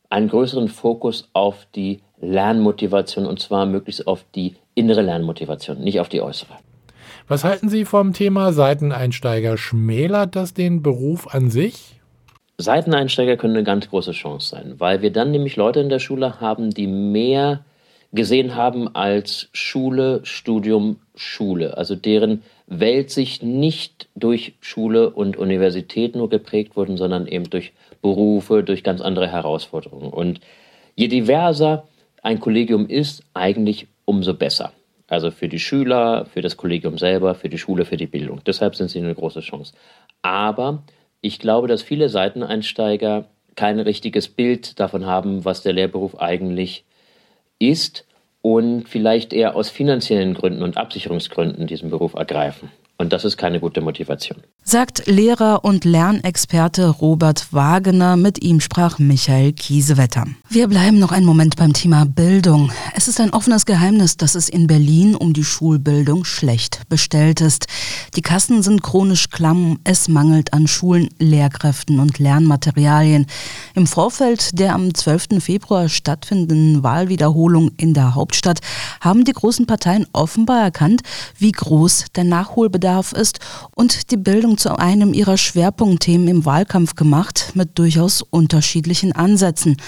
einen größeren Fokus auf die Lernmotivation und zwar möglichst auf die innere Lernmotivation, nicht auf die äußere. Was halten Sie vom Thema Seiteneinsteiger? Schmälert das den Beruf an sich? Seiteneinsteiger können eine ganz große Chance sein, weil wir dann nämlich Leute in der Schule haben, die mehr gesehen haben als Schule, Studium, Schule. Also deren Welt sich nicht durch Schule und Universität nur geprägt wurden, sondern eben durch Berufe, durch ganz andere Herausforderungen. Und je diverser ein Kollegium ist, eigentlich umso besser. Also für die Schüler, für das Kollegium selber, für die Schule, für die Bildung. Deshalb sind sie eine große Chance. Aber ich glaube, dass viele Seiteneinsteiger kein richtiges Bild davon haben, was der Lehrberuf eigentlich ist und vielleicht eher aus finanziellen Gründen und Absicherungsgründen diesen Beruf ergreifen. Und das ist keine gute Motivation. Sagt Lehrer und Lernexperte Robert Wagener. Mit ihm sprach Michael Kiesewetter. Wir bleiben noch einen Moment beim Thema Bildung. Es ist ein offenes Geheimnis, dass es in Berlin um die Schulbildung schlecht bestellt ist. Die Kassen sind chronisch klamm. Es mangelt an Schulen, Lehrkräften und Lernmaterialien. Im Vorfeld der am 12. Februar stattfindenden Wahlwiederholung in der Hauptstadt haben die großen Parteien offenbar erkannt, wie groß der Nachholbedarf Bedarf ist und die Bildung zu einem ihrer Schwerpunktthemen im Wahlkampf gemacht, mit durchaus unterschiedlichen Ansätzen.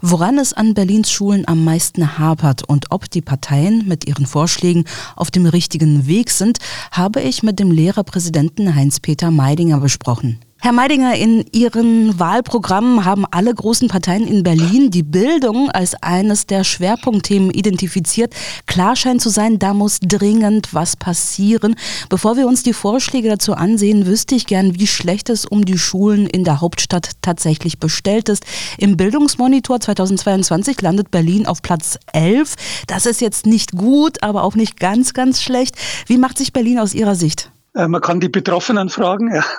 Woran es an Berlins Schulen am meisten hapert und ob die Parteien mit ihren Vorschlägen auf dem richtigen Weg sind, habe ich mit dem Lehrerpräsidenten Heinz-Peter Meidinger besprochen. Herr Meidinger, in Ihren Wahlprogrammen haben alle großen Parteien in Berlin die Bildung als eines der Schwerpunktthemen identifiziert. Klar scheint zu sein, da muss dringend was passieren. Bevor wir uns die Vorschläge dazu ansehen, wüsste ich gern, wie schlecht es um die Schulen in der Hauptstadt tatsächlich bestellt ist. Im Bildungsmonitor 2022 landet Berlin auf Platz 11. Das ist jetzt nicht gut, aber auch nicht ganz, ganz schlecht. Wie macht sich Berlin aus Ihrer Sicht? Äh, man kann die Betroffenen fragen. Ja.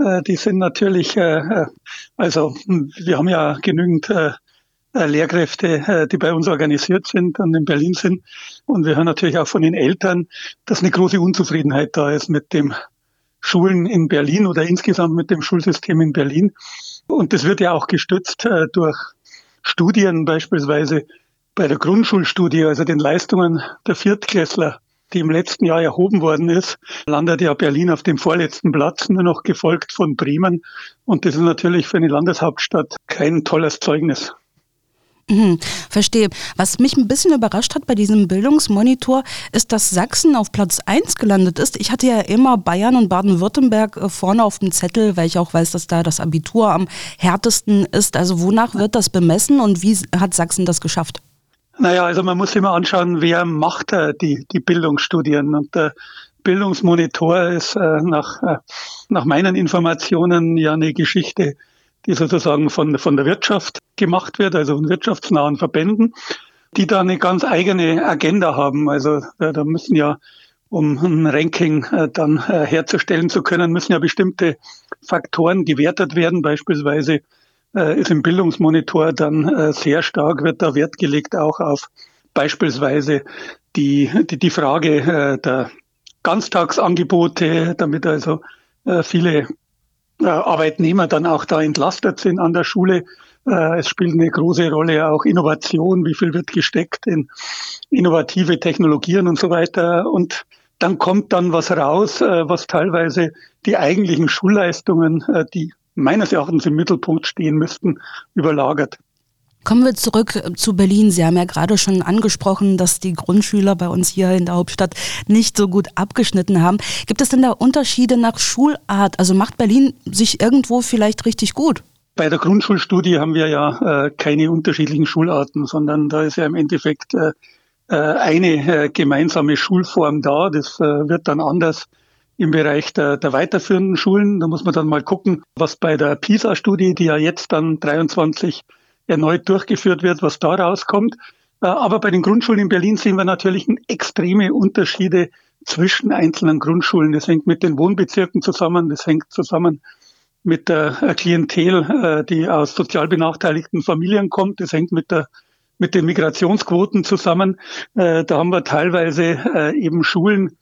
Äh, die sind natürlich, äh, also hm, wir haben ja genügend Lehrkräfte, die bei uns organisiert sind und in Berlin sind. Und wir hören natürlich auch von den Eltern, dass eine große Unzufriedenheit da ist mit dem Schulen in Berlin oder insgesamt mit dem Schulsystem in Berlin. Und das wird ja auch gestützt durch Studien, beispielsweise bei der Grundschulstudie, also den Leistungen der Viertklässler die im letzten Jahr erhoben worden ist, landet ja Berlin auf dem vorletzten Platz, nur noch gefolgt von Bremen. Und das ist natürlich für eine Landeshauptstadt kein tolles Zeugnis. Mhm, verstehe. Was mich ein bisschen überrascht hat bei diesem Bildungsmonitor, ist, dass Sachsen auf Platz 1 gelandet ist. Ich hatte ja immer Bayern und Baden-Württemberg äh, vorne auf dem Zettel, weil ich auch weiß, dass da das Abitur am härtesten ist. Also wonach wird das bemessen und wie hat Sachsen das geschafft? Naja, also man muss immer anschauen, wer macht äh, die, die Bildungsstudien. Und der Bildungsmonitor ist äh, nach, äh, nach meinen Informationen ja eine Geschichte, die sozusagen von, von der Wirtschaft gemacht wird, also von wirtschaftsnahen Verbänden, die da eine ganz eigene Agenda haben. Also äh, da müssen ja, um ein Ranking äh, dann äh, herzustellen zu können, müssen ja bestimmte Faktoren gewertet werden, beispielsweise äh, ist im Bildungsmonitor dann äh, sehr stark, wird da Wert gelegt auch auf beispielsweise die, die, die Frage äh, der Ganztagsangebote, damit also äh, viele äh, Arbeitnehmer dann auch da entlastet sind an der Schule. Äh, es spielt eine große Rolle auch Innovation, wie viel wird gesteckt in innovative Technologien und so weiter. Und dann kommt dann was raus, äh, was teilweise die eigentlichen Schulleistungen, äh, die meines Erachtens im Mittelpunkt stehen müssten, überlagert. Kommen wir zurück zu Berlin. Sie haben ja gerade schon angesprochen, dass die Grundschüler bei uns hier in der Hauptstadt nicht so gut abgeschnitten haben. Gibt es denn da Unterschiede nach Schulart? Also macht Berlin sich irgendwo vielleicht richtig gut? Bei der Grundschulstudie haben wir ja äh, keine unterschiedlichen Schularten, sondern da ist ja im Endeffekt äh, äh eine äh, gemeinsame Schulform da. Das äh, wird dann anders im Bereich der, der weiterführenden Schulen. Da muss man dann mal gucken, was bei der PISA-Studie, die ja jetzt dann 23 erneut durchgeführt wird, was da rauskommt. Äh, aber bei den Grundschulen in Berlin sehen wir natürlich extreme Unterschiede zwischen einzelnen Grundschulen. Das hängt mit den Wohnbezirken zusammen, das hängt zusammen mit der Klientel, äh, die aus sozial benachteiligten Familien kommt, das hängt mit der mit den Migrationsquoten zusammen. Äh, da haben wir teilweise eben Schulen,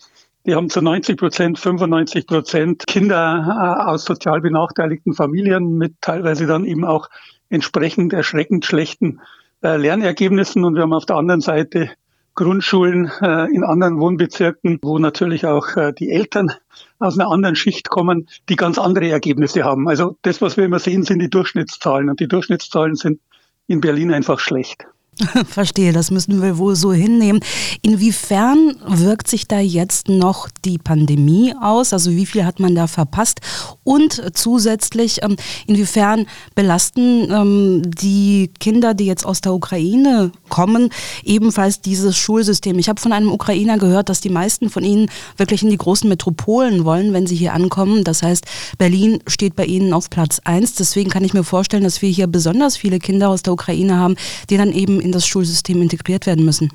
Die haben zu 90 Prozent, 95 Prozent Kinder äh, aus sozial benachteiligten Familien mit teilweise dann eben auch entsprechend erschreckend schlechten äh, Lernergebnissen. Und wir haben auf der anderen Seite Grundschulen äh, in anderen Wohnbezirken, wo natürlich auch die Eltern aus einer anderen Schicht kommen, die ganz andere Ergebnisse haben. Also das, was wir immer sehen, sind die Durchschnittszahlen. Und die Durchschnittszahlen sind in Berlin einfach schlecht. Verstehe, das müssen wir wohl so hinnehmen. Inwiefern wirkt sich da jetzt noch die Pandemie aus? Also wie viel hat man da verpasst? Und zusätzlich, ähm, inwiefern belasten ähm, die Kinder, die jetzt aus der Ukraine kommen, ebenfalls dieses Schulsystem? Ich habe von einem Ukrainer gehört, dass die meisten von ihnen wirklich in die großen Metropolen wollen, wenn sie hier ankommen. Das heißt, Berlin steht bei ihnen auf Platz eins. Deswegen kann ich mir vorstellen, dass wir hier besonders viele Kinder aus der Ukraine haben, die dann eben in das Schulsystem integriert werden müssen?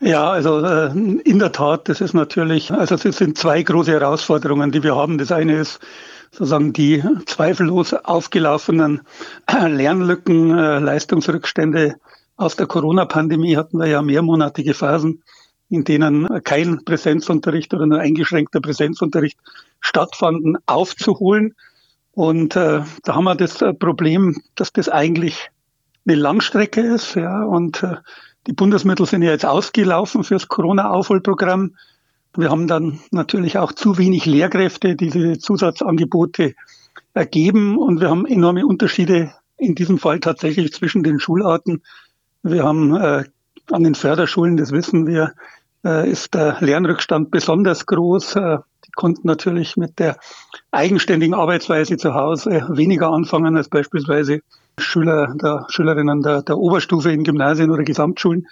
Ja, also äh, in der Tat, das ist natürlich, also es sind zwei große Herausforderungen, die wir haben. Das eine ist sozusagen die zweifellos aufgelaufenen Lernlücken, äh, Leistungsrückstände aus der Corona-Pandemie hatten wir ja mehrmonatige Phasen, in denen kein Präsenzunterricht oder nur eingeschränkter Präsenzunterricht stattfanden, aufzuholen. Und äh, da haben wir das Problem, dass das eigentlich eine Langstrecke ist. Ja, und äh, die Bundesmittel sind ja jetzt ausgelaufen fürs Corona-Aufholprogramm. Wir haben dann natürlich auch zu wenig Lehrkräfte, die diese Zusatzangebote ergeben. Und wir haben enorme Unterschiede in diesem Fall tatsächlich zwischen den Schularten. Wir haben äh, an den Förderschulen, das wissen wir, äh, ist der Lernrückstand besonders groß. Äh, die konnten natürlich mit der eigenständigen Arbeitsweise zu Hause weniger anfangen als beispielsweise Schüler, der Schülerinnen der, der Oberstufe in Gymnasien oder Gesamtschulen.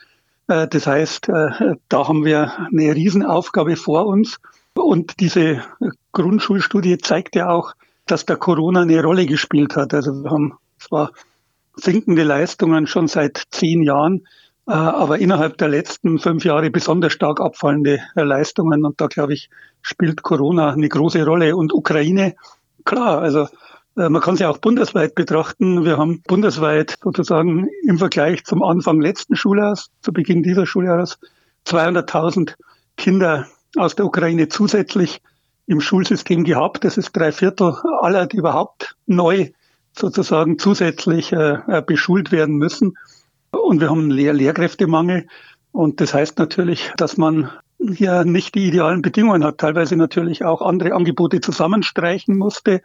Äh, das heißt, äh, da haben wir eine Riesenaufgabe vor uns. Und diese Grundschulstudie zeigt ja auch, dass der Corona eine Rolle gespielt hat. Also wir haben zwar sinkende Leistungen schon seit zehn Jahren, äh, aber innerhalb der letzten fünf Jahre besonders stark abfallende Leistungen. Und da, glaube ich, spielt Corona eine große Rolle. Und Ukraine, klar, also man kann sie auch bundesweit betrachten. Wir haben bundesweit sozusagen im Vergleich zum Anfang letzten Schuljahres, zu Beginn dieser Schuljahres, 200.000 Kinder aus der Ukraine zusätzlich im Schulsystem gehabt. Das ist drei Viertel aller, die überhaupt neu sozusagen zusätzlich äh, äh, beschult werden müssen. Und wir haben einen Lehr Lehrkräftemangel. Und das heißt natürlich, dass man hier nicht die idealen Bedingungen hat, teilweise natürlich auch andere Angebote zusammenstreichen musste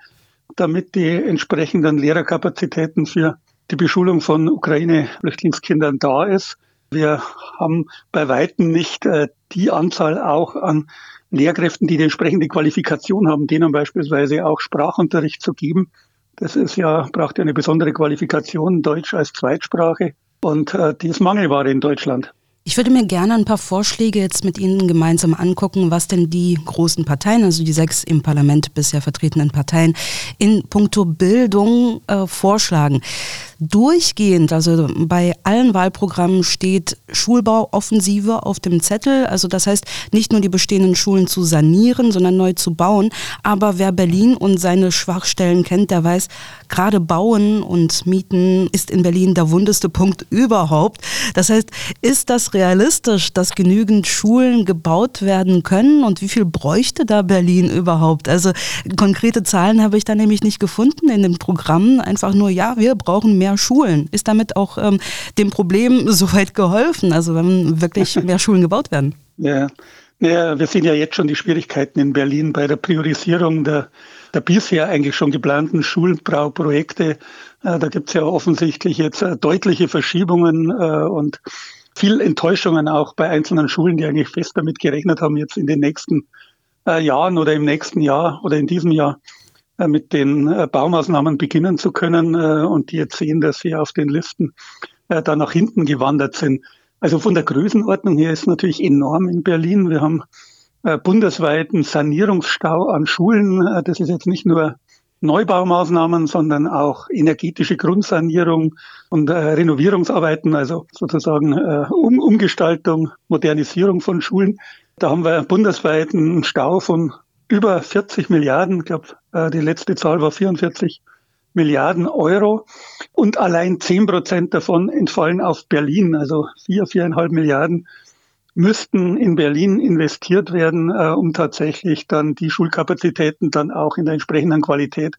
damit die entsprechenden Lehrerkapazitäten für die Beschulung von Ukraine-Flüchtlingskindern da ist. Wir haben bei weitem nicht äh, die Anzahl auch an Lehrkräften, die die entsprechende Qualifikation haben, denen beispielsweise auch Sprachunterricht zu geben. Das ist ja, braucht ja eine besondere Qualifikation, Deutsch als Zweitsprache. Und äh, die ist Mangelware in Deutschland. Ich würde mir gerne ein paar Vorschläge jetzt mit Ihnen gemeinsam angucken, was denn die großen Parteien, also die sechs im Parlament bisher vertretenen Parteien, in puncto Bildung äh, vorschlagen durchgehend, also bei allen Wahlprogrammen steht Schulbauoffensive auf dem Zettel. Also das heißt, nicht nur die bestehenden Schulen zu sanieren, sondern neu zu bauen. Aber wer Berlin und seine Schwachstellen kennt, der weiß, gerade Bauen und Mieten ist in Berlin der wundeste Punkt überhaupt. Das heißt, ist das realistisch, dass genügend Schulen gebaut werden können und wie viel bräuchte da Berlin überhaupt? Also konkrete Zahlen habe ich da nämlich nicht gefunden in dem Programm. Einfach nur, ja, wir brauchen mehr mehr Schulen. Ist damit auch ähm, dem Problem soweit geholfen, also wenn wirklich mehr Schulen gebaut werden? Ja. ja, wir sehen ja jetzt schon die Schwierigkeiten in Berlin bei der Priorisierung der, der bisher eigentlich schon geplanten Schulbauprojekte. Äh, da gibt es ja offensichtlich jetzt äh, deutliche Verschiebungen äh, und viel Enttäuschungen auch bei einzelnen Schulen, die eigentlich fest damit gerechnet haben, jetzt in den nächsten Jahren oder im nächsten Jahr oder in diesem Jahr äh, mit den äh, Baumaßnahmen beginnen zu können äh, und die jetzt sehen, dass sie auf den Listen da nach hinten gewandert sind. Also von der Größenordnung her ist natürlich enorm in Berlin. Wir haben bundesweit einen Sanierungsstau an Schulen. Das ist jetzt nicht nur Neubaumaßnahmen, sondern auch energetische Grundsanierung und Renovierungsarbeiten, also sozusagen um Umgestaltung, Modernisierung von Schulen. Da haben wir bundesweit einen Stau von über 40 Milliarden, ich glaube, äh, die letzte Zahl war 44 Milliarden Euro und allein 10 Prozent davon entfallen auf Berlin, also vier, viereinhalb Milliarden müssten in Berlin investiert werden, äh, um tatsächlich dann die Schulkapazitäten dann auch in der entsprechenden Qualität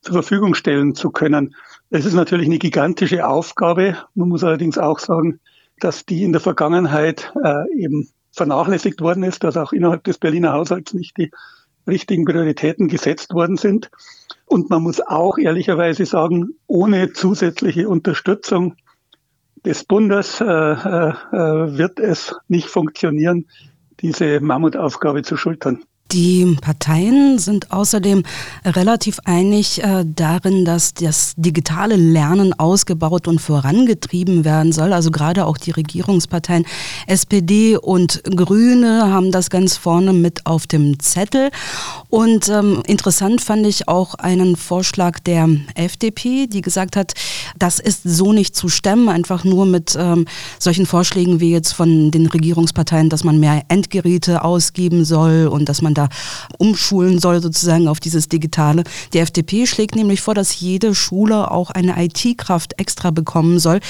zur Verfügung stellen zu können. Es ist natürlich eine gigantische Aufgabe. Man muss allerdings auch sagen, dass die in der Vergangenheit äh, eben vernachlässigt worden ist, dass auch innerhalb des Berliner Haushalts nicht die richtigen Prioritäten gesetzt worden sind. Und man muss auch ehrlicherweise sagen, ohne zusätzliche Unterstützung des Bundes äh, äh, wird es nicht funktionieren, diese Mammutaufgabe zu schultern. Die Parteien sind außerdem relativ einig äh, darin, dass das digitale Lernen ausgebaut und vorangetrieben werden soll. Also gerade auch die Regierungsparteien SPD und Grüne haben das ganz vorne mit auf dem Zettel. Und ähm, interessant fand ich auch einen Vorschlag der FDP, die gesagt hat, das ist so nicht zu stemmen, einfach nur mit ähm, solchen Vorschlägen wie jetzt von den Regierungsparteien, dass man mehr Endgeräte ausgeben soll und dass man da umschulen soll sozusagen auf dieses Digitale. Die FDP schlägt nämlich vor, dass jede Schule auch eine IT-Kraft extra bekommen soll,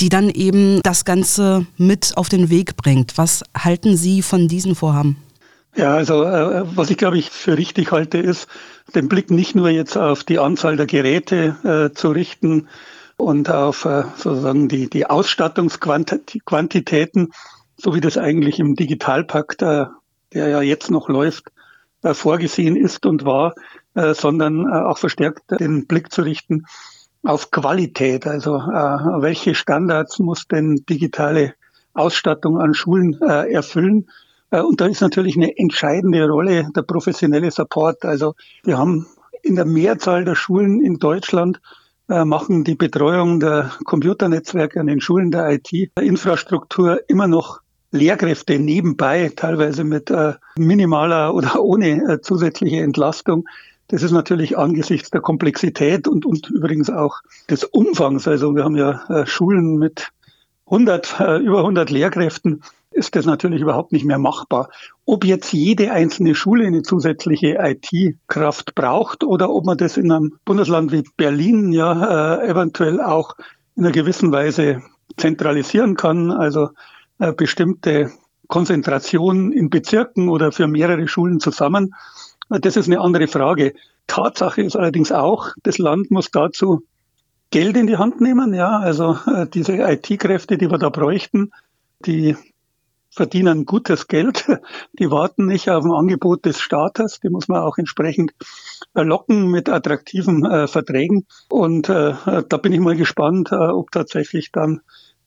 die dann eben das Ganze mit auf den Weg bringt. Was halten Sie von diesen Vorhaben? Ja, also äh, was ich glaube ich für richtig halte, ist, den Blick nicht nur jetzt auf die Anzahl der Geräte äh, zu richten und auf äh, sozusagen die, die Ausstattungsquantitäten, so wie das eigentlich im Digitalpakt, äh, der ja jetzt noch läuft, äh, vorgesehen ist und war, äh, sondern äh, auch verstärkt den Blick zu richten auf Qualität. Also welche Standards muss denn digitale Ausstattung an Schulen erfüllen? Und da ist natürlich eine entscheidende Rolle der professionelle Support. Also wir haben in der Mehrzahl der Schulen in Deutschland machen die Betreuung der Computernetzwerke an den Schulen der IT-Infrastruktur immer noch Lehrkräfte nebenbei, teilweise mit äh, minimaler oder ohne äh, zusätzliche Entlastung. Das ist natürlich angesichts der Komplexität und, und übrigens auch des Umfangs. Also wir haben ja äh, Schulen mit 100, äh, über 100 Lehrkräften ist das natürlich überhaupt nicht mehr machbar. Ob jetzt jede einzelne Schule eine zusätzliche IT-Kraft braucht oder ob man das in einem Bundesland wie Berlin ja eventuell auch in einer gewissen Weise zentralisieren kann. Also bestimmte Konzentration in Bezirken oder für mehrere Schulen zusammen. Äh, das ist eine andere Frage. Tatsache ist allerdings auch, das Land muss dazu Geld in die Hand nehmen. Ja, also äh, diese IT-Kräfte, die wir da bräuchten, die verdienen gutes Geld. Die warten nicht auf ein Angebot des Staates. Die muss man auch entsprechend locken mit attraktiven äh, Verträgen. Und äh, da bin ich mal gespannt, äh, ob tatsächlich dann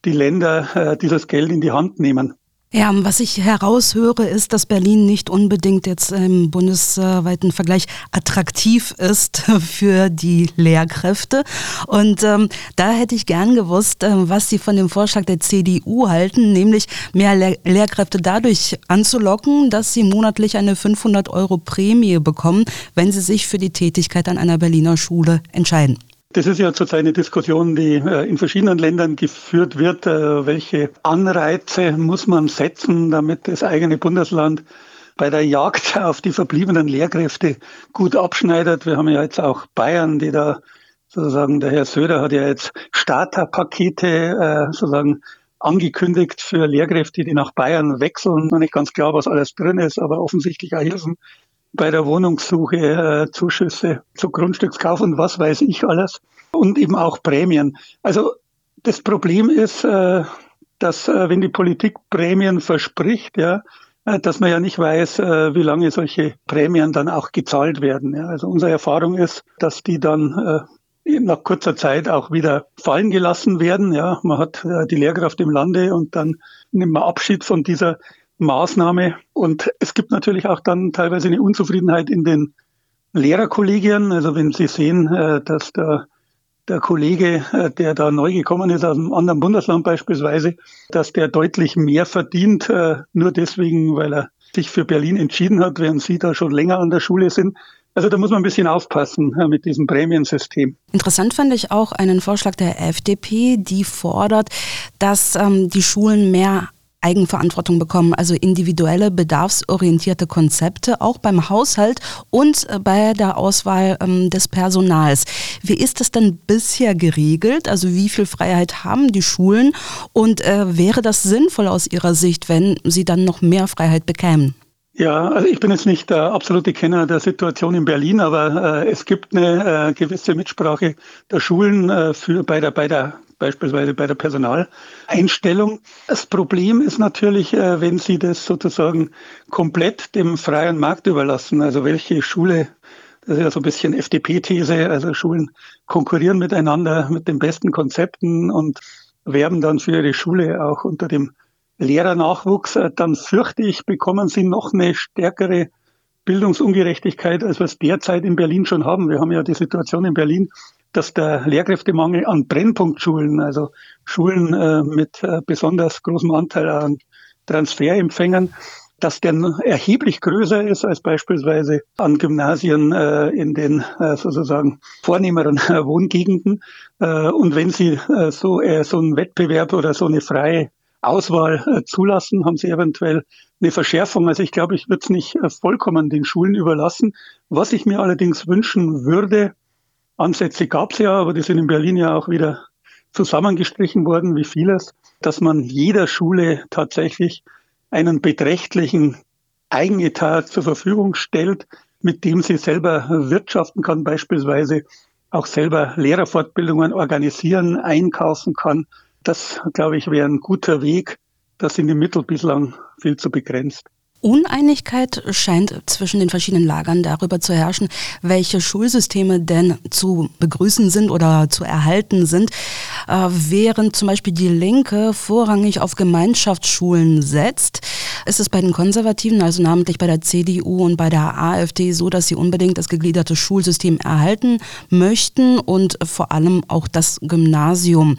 die Länder äh, dieses Geld in die Hand nehmen. Ja, was ich heraushöre, ist, dass Berlin nicht unbedingt jetzt im bundesweiten Vergleich attraktiv ist für die Lehrkräfte. Und ähm, da hätte ich gern gewusst, äh, was Sie von dem Vorschlag der CDU halten, nämlich mehr Le Lehrkräfte dadurch anzulocken, dass sie monatlich eine 500 Euro Prämie bekommen, wenn sie sich für die Tätigkeit an einer Berliner Schule entscheiden. Das ist ja zurzeit eine Diskussion, die äh, in verschiedenen Ländern geführt wird. Äh, welche Anreize muss man setzen, damit das eigene Bundesland bei der Jagd auf die verbliebenen Lehrkräfte gut abschneidet? Wir haben ja jetzt auch Bayern, die da sozusagen, der Herr Söder hat ja jetzt Starterpakete äh, sozusagen angekündigt für Lehrkräfte, die nach Bayern wechseln. Noch nicht ganz klar, was alles drin ist, aber offensichtlich auch Hilfen bei der Wohnungssuche äh, Zuschüsse zu Grundstückskauf und was weiß ich alles und eben auch Prämien. Also das Problem ist, äh, dass äh, wenn die Politik Prämien verspricht, ja, äh, dass man ja nicht weiß, äh, wie lange solche Prämien dann auch gezahlt werden. Ja. Also unsere Erfahrung ist, dass die dann äh, nach kurzer Zeit auch wieder fallen gelassen werden. Ja, man hat äh, die Lehrkraft im Lande und dann nimmt man Abschied von dieser Maßnahme. Und es gibt natürlich auch dann teilweise eine Unzufriedenheit in den Lehrerkollegien. Also wenn Sie sehen, äh, dass der, der Kollege, äh, der da neu gekommen ist aus einem anderen Bundesland beispielsweise, dass der deutlich mehr verdient, äh, nur deswegen, weil er sich für Berlin entschieden hat, während Sie da schon länger an der Schule sind. Also da muss man ein bisschen aufpassen mit diesem Prämiensystem. Interessant fand ich auch einen Vorschlag der FDP, die fordert, dass ähm, die Schulen mehr Eigenverantwortung bekommen, also individuelle bedarfsorientierte Konzepte, auch beim Haushalt und äh, bei der Auswahl ähm, des Personals. Wie ist das denn bisher geregelt? Also wie viel Freiheit haben die Schulen und äh, wäre das sinnvoll aus Ihrer Sicht, wenn sie dann noch mehr Freiheit bekämen? Ja, also ich bin jetzt nicht der absolute Kenner der Situation in Berlin, aber äh, es gibt eine äh, gewisse Mitsprache der Schulen äh, für bei der bei der beispielsweise bei der Personaleinstellung. Das Problem ist natürlich, äh, wenn Sie das sozusagen komplett dem freien Markt überlassen. Also welche Schule, das ist ja so ein bisschen FDP-These, also Schulen konkurrieren miteinander mit den besten Konzepten und werben dann für ihre Schule auch unter dem Lehrernachwuchs, äh, dann fürchte ich, bekommen sie noch eine stärkere Bildungsungerechtigkeit, als wir es derzeit in Berlin schon haben. Wir haben ja die Situation in Berlin, dass der Lehrkräftemangel an Brennpunktschulen, also Schulen äh, mit äh, besonders großem Anteil an Transferempfängern, dass der erheblich größer ist als beispielsweise an Gymnasien äh, in den äh, sozusagen vornehmeren äh, Wohngegenden. und wenn Sie so, so einen Wettbewerb oder so eine freie Auswahl äh, zulassen, haben sie eventuell eine Verschärfung. Also ich glaube, ich würde es nicht äh, vollkommen den Schulen überlassen. Was ich mir allerdings wünschen würde, Ansätze gab es ja, aber die sind in Berlin ja auch wieder zusammengestrichen worden, wie vieles, dass man jeder Schule tatsächlich einen beträchtlichen Eigenetat zur Verfügung stellt, mit dem sie selber wirtschaften kann, beispielsweise auch selber Lehrerfortbildungen organisieren, einkaufen kann das, glaube ich, wäre ein guter Weg. Das sind die Mittel bislang viel zu begrenzt. Uneinigkeit scheint zwischen den verschiedenen Lagern darüber zu herrschen, welche Schulsysteme denn zu begrüßen sind oder zu erhalten sind, äh, während zum Beispiel die Linke vorrangig auf Gemeinschaftsschulen setzt. Ist es bei den Konservativen, also namentlich bei der CDU und bei der AfD, so, dass sie unbedingt das gegliederte Schulsystem erhalten möchten und vor allem auch das Gymnasium?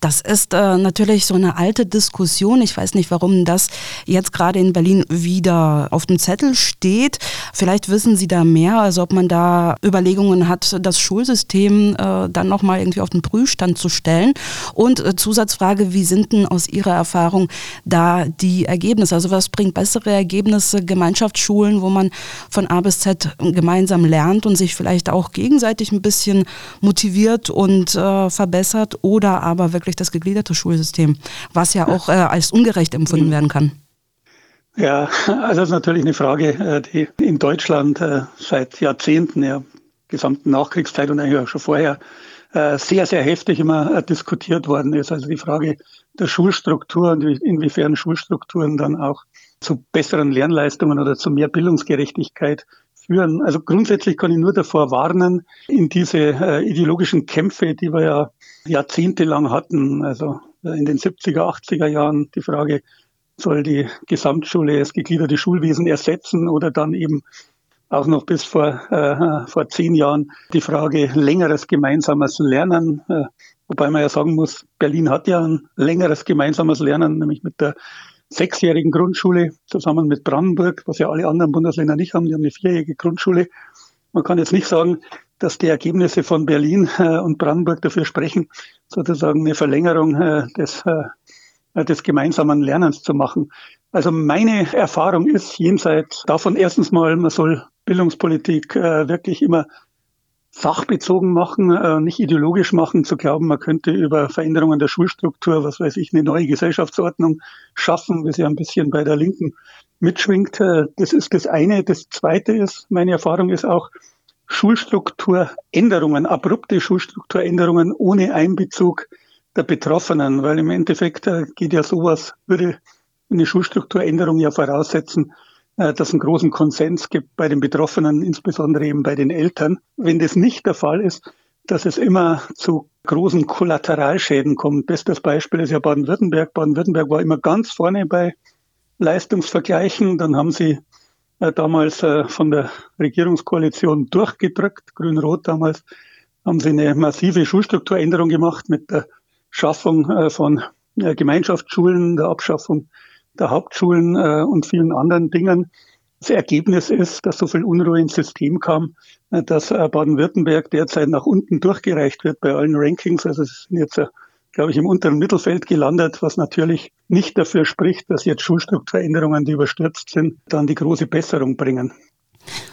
Das ist äh, natürlich so eine alte Diskussion. Ich weiß nicht, warum das jetzt gerade in Berlin wieder wieder auf dem Zettel steht. Vielleicht wissen Sie da mehr, also ob man da Überlegungen hat, das Schulsystem äh, dann nochmal irgendwie auf den Prüfstand zu stellen. Und äh, Zusatzfrage, wie sind denn aus Ihrer Erfahrung da die Ergebnisse? Also was bringt bessere Ergebnisse, Gemeinschaftsschulen, wo man von A bis Z gemeinsam lernt und sich vielleicht auch gegenseitig ein bisschen motiviert und äh, verbessert oder aber wirklich das gegliederte Schulsystem, was ja auch äh, als ungerecht empfunden werden kann? Ja, also das ist natürlich eine Frage, äh, die in Deutschland äh, seit Jahrzehnten, ja, gesamten Nachkriegszeit und eigentlich auch schon vorher äh, sehr, sehr heftig immer diskutiert worden ist. Also die Frage der Schulstruktur und inwiefern Schulstrukturen dann auch zu besseren Lernleistungen oder zu mehr Bildungsgerechtigkeit führen. Also grundsätzlich kann ich nur davor warnen, in diese ideologischen Kämpfe, die wir ja jahrzehntelang hatten, also in den 70er, 80er Jahren die Frage, soll die Gesamtschule das gegliederte Schulwesen ersetzen oder dann eben auch noch bis vor, äh, vor zehn Jahren die Frage längeres gemeinsames Lernen. Äh, wobei man ja sagen muss, Berlin hat ja ein längeres gemeinsames Lernen, nämlich mit der sechsjährigen Grundschule zusammen mit Brandenburg, was ja alle anderen Bundesländer nicht haben. Die haben eine vierjährige Grundschule. Man kann jetzt nicht sagen, dass die Ergebnisse von Berlin äh, und Brandenburg dafür sprechen, sozusagen eine Verlängerung äh, des äh, des gemeinsamen Lernens zu machen. Also meine Erfahrung ist jenseits davon erstens mal, man soll Bildungspolitik äh, wirklich immer sachbezogen machen, äh, nicht ideologisch machen, zu glauben, man könnte über Veränderungen der Schulstruktur, was weiß ich, eine neue Gesellschaftsordnung schaffen, wie sie ein bisschen bei der Linken mitschwingt. Äh, das ist das eine. Das zweite ist, meine Erfahrung ist auch, Schulstrukturänderungen, abrupte Schulstrukturänderungen ohne Einbezug der Betroffenen, weil im Endeffekt äh, geht ja sowas, würde eine Schulstrukturänderung ja voraussetzen, äh, dass es einen großen Konsens gibt bei den Betroffenen, insbesondere eben bei den Eltern. Wenn das nicht der Fall ist, dass es immer zu großen Kollateralschäden kommt. Bestes Beispiel ist ja Baden-Württemberg. Baden-Württemberg war immer ganz vorne bei Leistungsvergleichen. Dann haben sie äh, damals von der Regierungskoalition durchgedrückt, Grün-Rot damals, haben sie eine massive Schulstrukturänderung gemacht mit der Schaffung äh, von äh, Gemeinschaftsschulen, der Abschaffung der Hauptschulen äh, und vielen anderen Dingen. Das Ergebnis ist, dass so viel Unruhe ins System kam, dass Baden-Württemberg derzeit nach unten durchgereicht wird bei allen Rankings. Also es sind jetzt glaube ich, im unteren Mittelfeld gelandet, was natürlich nicht dafür spricht, dass jetzt Schulstrukturänderungen, die überstürzt sind, dann die große Besserung bringen.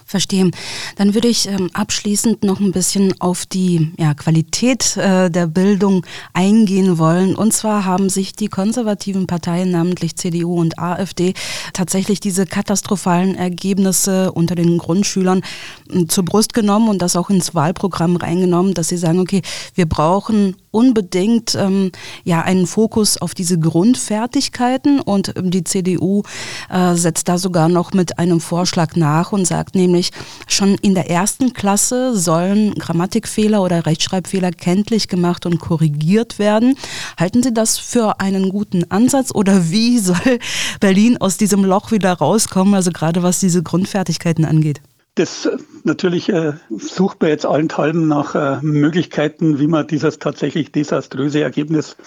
Verstehe. Dann würde ich ähm, abschließend noch ein bisschen auf die ja, Qualität äh, der Bildung eingehen wollen. Und zwar haben sich die konservativen Parteien, namentlich CDU und AfD, tatsächlich diese katastrophalen Ergebnisse unter den Grundschülern äh, zur Brust genommen und das auch ins Wahlprogramm reingenommen, dass sie sagen, okay, wir brauchen unbedingt ähm, ja einen Fokus auf diese Grundfertigkeiten und ähm, die CDU äh, setzt da sogar noch mit einem Vorschlag nach und sagt nämlich, schon in der ersten Klasse sollen Grammatikfehler oder Rechtschreibfehler kenntlich gemacht und korrigiert werden. Halten Sie das für einen guten Ansatz oder wie soll Berlin aus diesem Loch wieder rauskommen, also gerade was diese Grundfertigkeiten angeht? Das äh, natürlich äh, sucht man jetzt allenthalben nach äh, Möglichkeiten, wie man dieses tatsächlich desaströse Ergebnis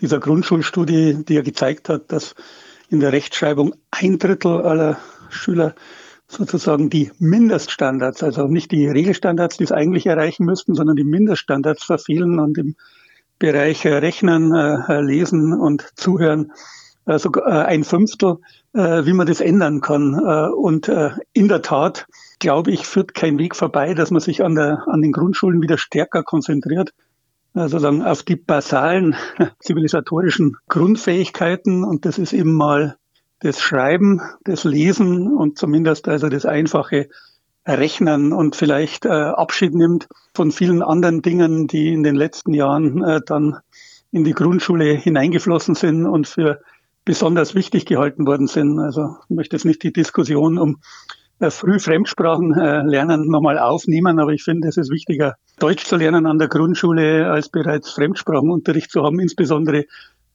dieser Grundschulstudie, die ja gezeigt hat, dass in der Rechtschreibung ein Drittel aller Schüler sozusagen die Mindeststandards, also nicht die Regelstandards, die es eigentlich erreichen müssten, sondern die Mindeststandards verfehlen und im Bereich äh, Rechnen, äh, Lesen und Zuhören also ein Fünftel, wie man das ändern kann. Und in der Tat glaube ich, führt kein Weg vorbei, dass man sich an, der, an den Grundschulen wieder stärker konzentriert, sozusagen auf die basalen zivilisatorischen Grundfähigkeiten. Und das ist eben mal das Schreiben, das Lesen und zumindest also das einfache Rechnen und vielleicht äh, Abschied nimmt von vielen anderen Dingen, die in den letzten Jahren äh, dann in die Grundschule hineingeflossen sind und für besonders wichtig gehalten worden sind. Also ich möchte jetzt nicht die Diskussion um äh, früh Fremdsprachen äh, lernen nochmal aufnehmen, aber ich finde, es ist wichtiger, Deutsch zu lernen an der Grundschule, als bereits Fremdsprachenunterricht zu haben, insbesondere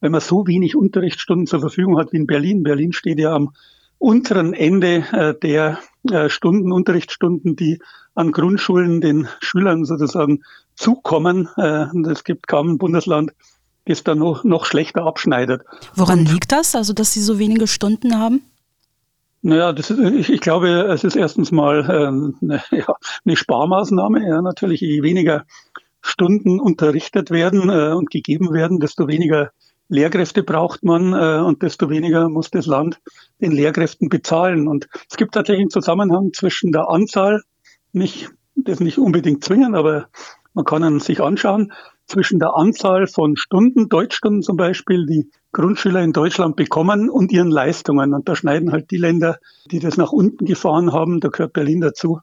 wenn man so wenig Unterrichtsstunden zur Verfügung hat wie in Berlin. Berlin steht ja am unteren Ende äh, der Stunden, Unterrichtsstunden, die an Grundschulen den Schülern sozusagen zukommen. Es gibt kaum ein Bundesland, das da noch, noch schlechter abschneidet. Woran Und liegt das, also dass Sie so wenige Stunden haben? Naja, das ist, ich, ich glaube, es ist erstens mal ähm, eine, ja, eine Sparmaßnahme. Ja, natürlich, je weniger Stunden unterrichtet werden äh, und gegeben werden, desto weniger Lehrkräfte braucht man äh, und desto weniger muss das Land den Lehrkräften bezahlen. Und es gibt tatsächlich einen Zusammenhang zwischen der Anzahl, nicht, das nicht unbedingt zwingen, aber man kann ihn sich anschauen, zwischen der Anzahl von Stunden, Deutschstunden zum Beispiel, die Grundschüler in Deutschland bekommen und ihren Leistungen. Und da schneiden halt die Länder, die das nach unten gefahren haben, da gehört Berlin dazu,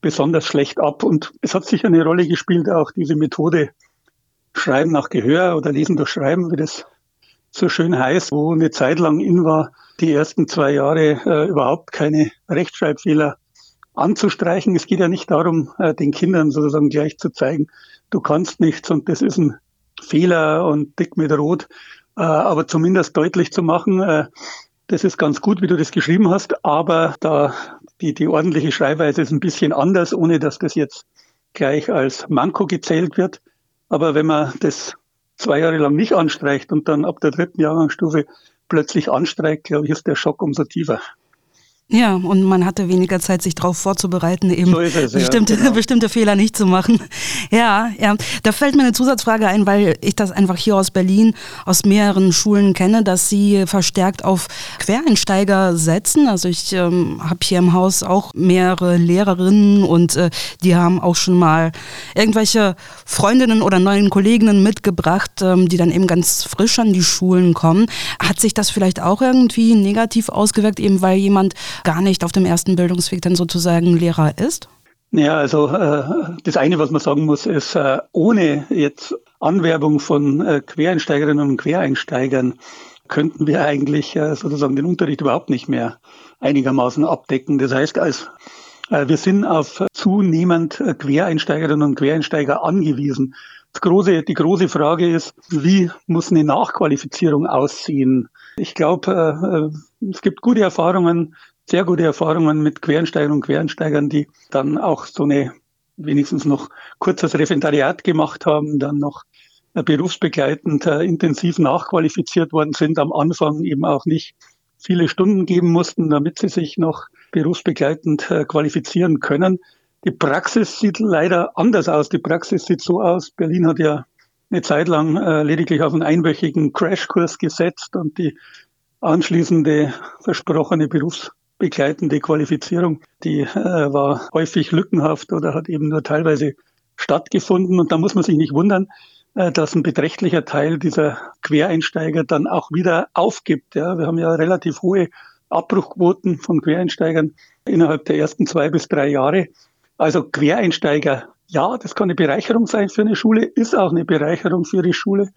besonders schlecht ab. Und es hat sicher eine Rolle gespielt, auch diese Methode Schreiben nach Gehör oder Lesen durch Schreiben, wie das so schön heißt, wo eine Zeit lang in war, die ersten zwei Jahre äh, überhaupt keine Rechtschreibfehler anzustreichen. Es geht ja nicht darum, äh, den Kindern sozusagen gleich zu zeigen, du kannst nichts und das ist ein Fehler und dick mit Rot, äh, aber zumindest deutlich zu machen, äh, das ist ganz gut, wie du das geschrieben hast, aber da die, die ordentliche Schreibweise ist ein bisschen anders, ohne dass das jetzt gleich als Manko gezählt wird. Aber wenn man das zwei Jahre lang nicht anstreicht und dann ab der dritten Jahrgangsstufe plötzlich anstreicht, glaube ich, ist der Schock umso tiefer. Ja, und man hatte weniger Zeit, sich darauf vorzubereiten, eben so es, bestimmte, ja, genau. bestimmte Fehler nicht zu machen. Ja, ja. Da fällt mir eine Zusatzfrage ein, weil ich das einfach hier aus Berlin aus mehreren Schulen kenne, dass sie verstärkt auf Quereinsteiger setzen. Also ich ähm, habe hier im Haus auch mehrere Lehrerinnen und äh, die haben auch schon mal irgendwelche Freundinnen oder neuen Kolleginnen mitgebracht, ähm, die dann eben ganz frisch an die Schulen kommen. Hat sich das vielleicht auch irgendwie negativ ausgewirkt, eben weil jemand gar nicht auf dem ersten Bildungsweg dann sozusagen Lehrer ist? Ja, also äh, das eine, was man sagen muss, ist, äh, ohne jetzt Anwerbung von äh, Quereinsteigerinnen und Quereinsteigern könnten wir eigentlich sozusagen den Unterricht überhaupt nicht mehr einigermaßen abdecken. Das heißt, als wir sind auf zunehmend Quereinsteigerinnen und Quereinsteiger angewiesen. Große, die große Frage ist, wie muss eine Nachqualifizierung aussehen? Ich glaube, es gibt gute Erfahrungen sehr gute Erfahrungen mit Quereinsteigern und Quereinsteigern, die dann auch so eine wenigstens noch kurzes Referendariat gemacht haben, dann noch berufsbegleitend äh, intensiv nachqualifiziert worden sind, am Anfang eben auch nicht viele Stunden geben mussten, damit sie sich noch berufsbegleitend äh, qualifizieren können. Die Praxis sieht leider anders aus. Die Praxis sieht so aus. Berlin hat ja eine Zeit lang äh, lediglich auf einen einwöchigen Crashkurs gesetzt und die anschließende versprochene berufsbegleitende Qualifizierung, die äh, war häufig lückenhaft oder hat eben nur teilweise stattgefunden. Und da muss man sich nicht wundern, äh, dass ein beträchtlicher Teil dieser Quereinsteiger dann auch wieder aufgibt. Ja, wir haben ja relativ hohe Abbruchquoten von Quereinsteigern innerhalb der ersten zwei bis drei Jahre. Also Quereinsteiger, ja, das kann eine Bereicherung sein für eine Schule, ist auch eine Bereicherung für die Schule,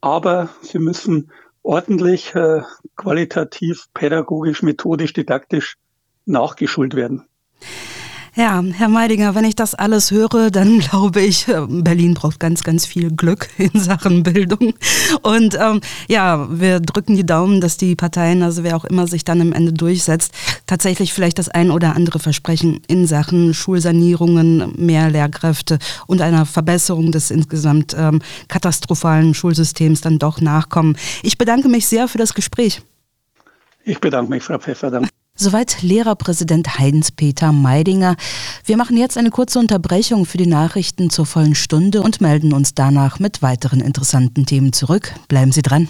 aber sie müssen ordentlich, äh, qualitativ, pädagogisch, methodisch, didaktisch nachgeschult werden. Ja, Herr Meidinger, wenn ich das alles höre, dann glaube ich, äh, Berlin braucht ganz, ganz viel Glück in Sachen Bildung. Und ähm, ja, wir drücken die Daumen, dass die Parteien, also wer auch immer sich dann am Ende durchsetzt, tatsächlich vielleicht das ein oder andere Versprechen in Sachen Schulsanierungen, mehr Lehrkräfte und einer Verbesserung des insgesamt ähm, katastrophalen Schulsystems dann doch nachkommen. Ich bedanke mich sehr für das Gespräch. Ich bedanke mich, Frau Pfeffer. Soweit Lehrerpräsident Heidens-Peter Meidinger. Wir machen jetzt eine kurze Unterbrechung für die Nachrichten zur vollen Stunde und melden uns danach mit weiteren interessanten Themen zurück. Bleiben Sie dran.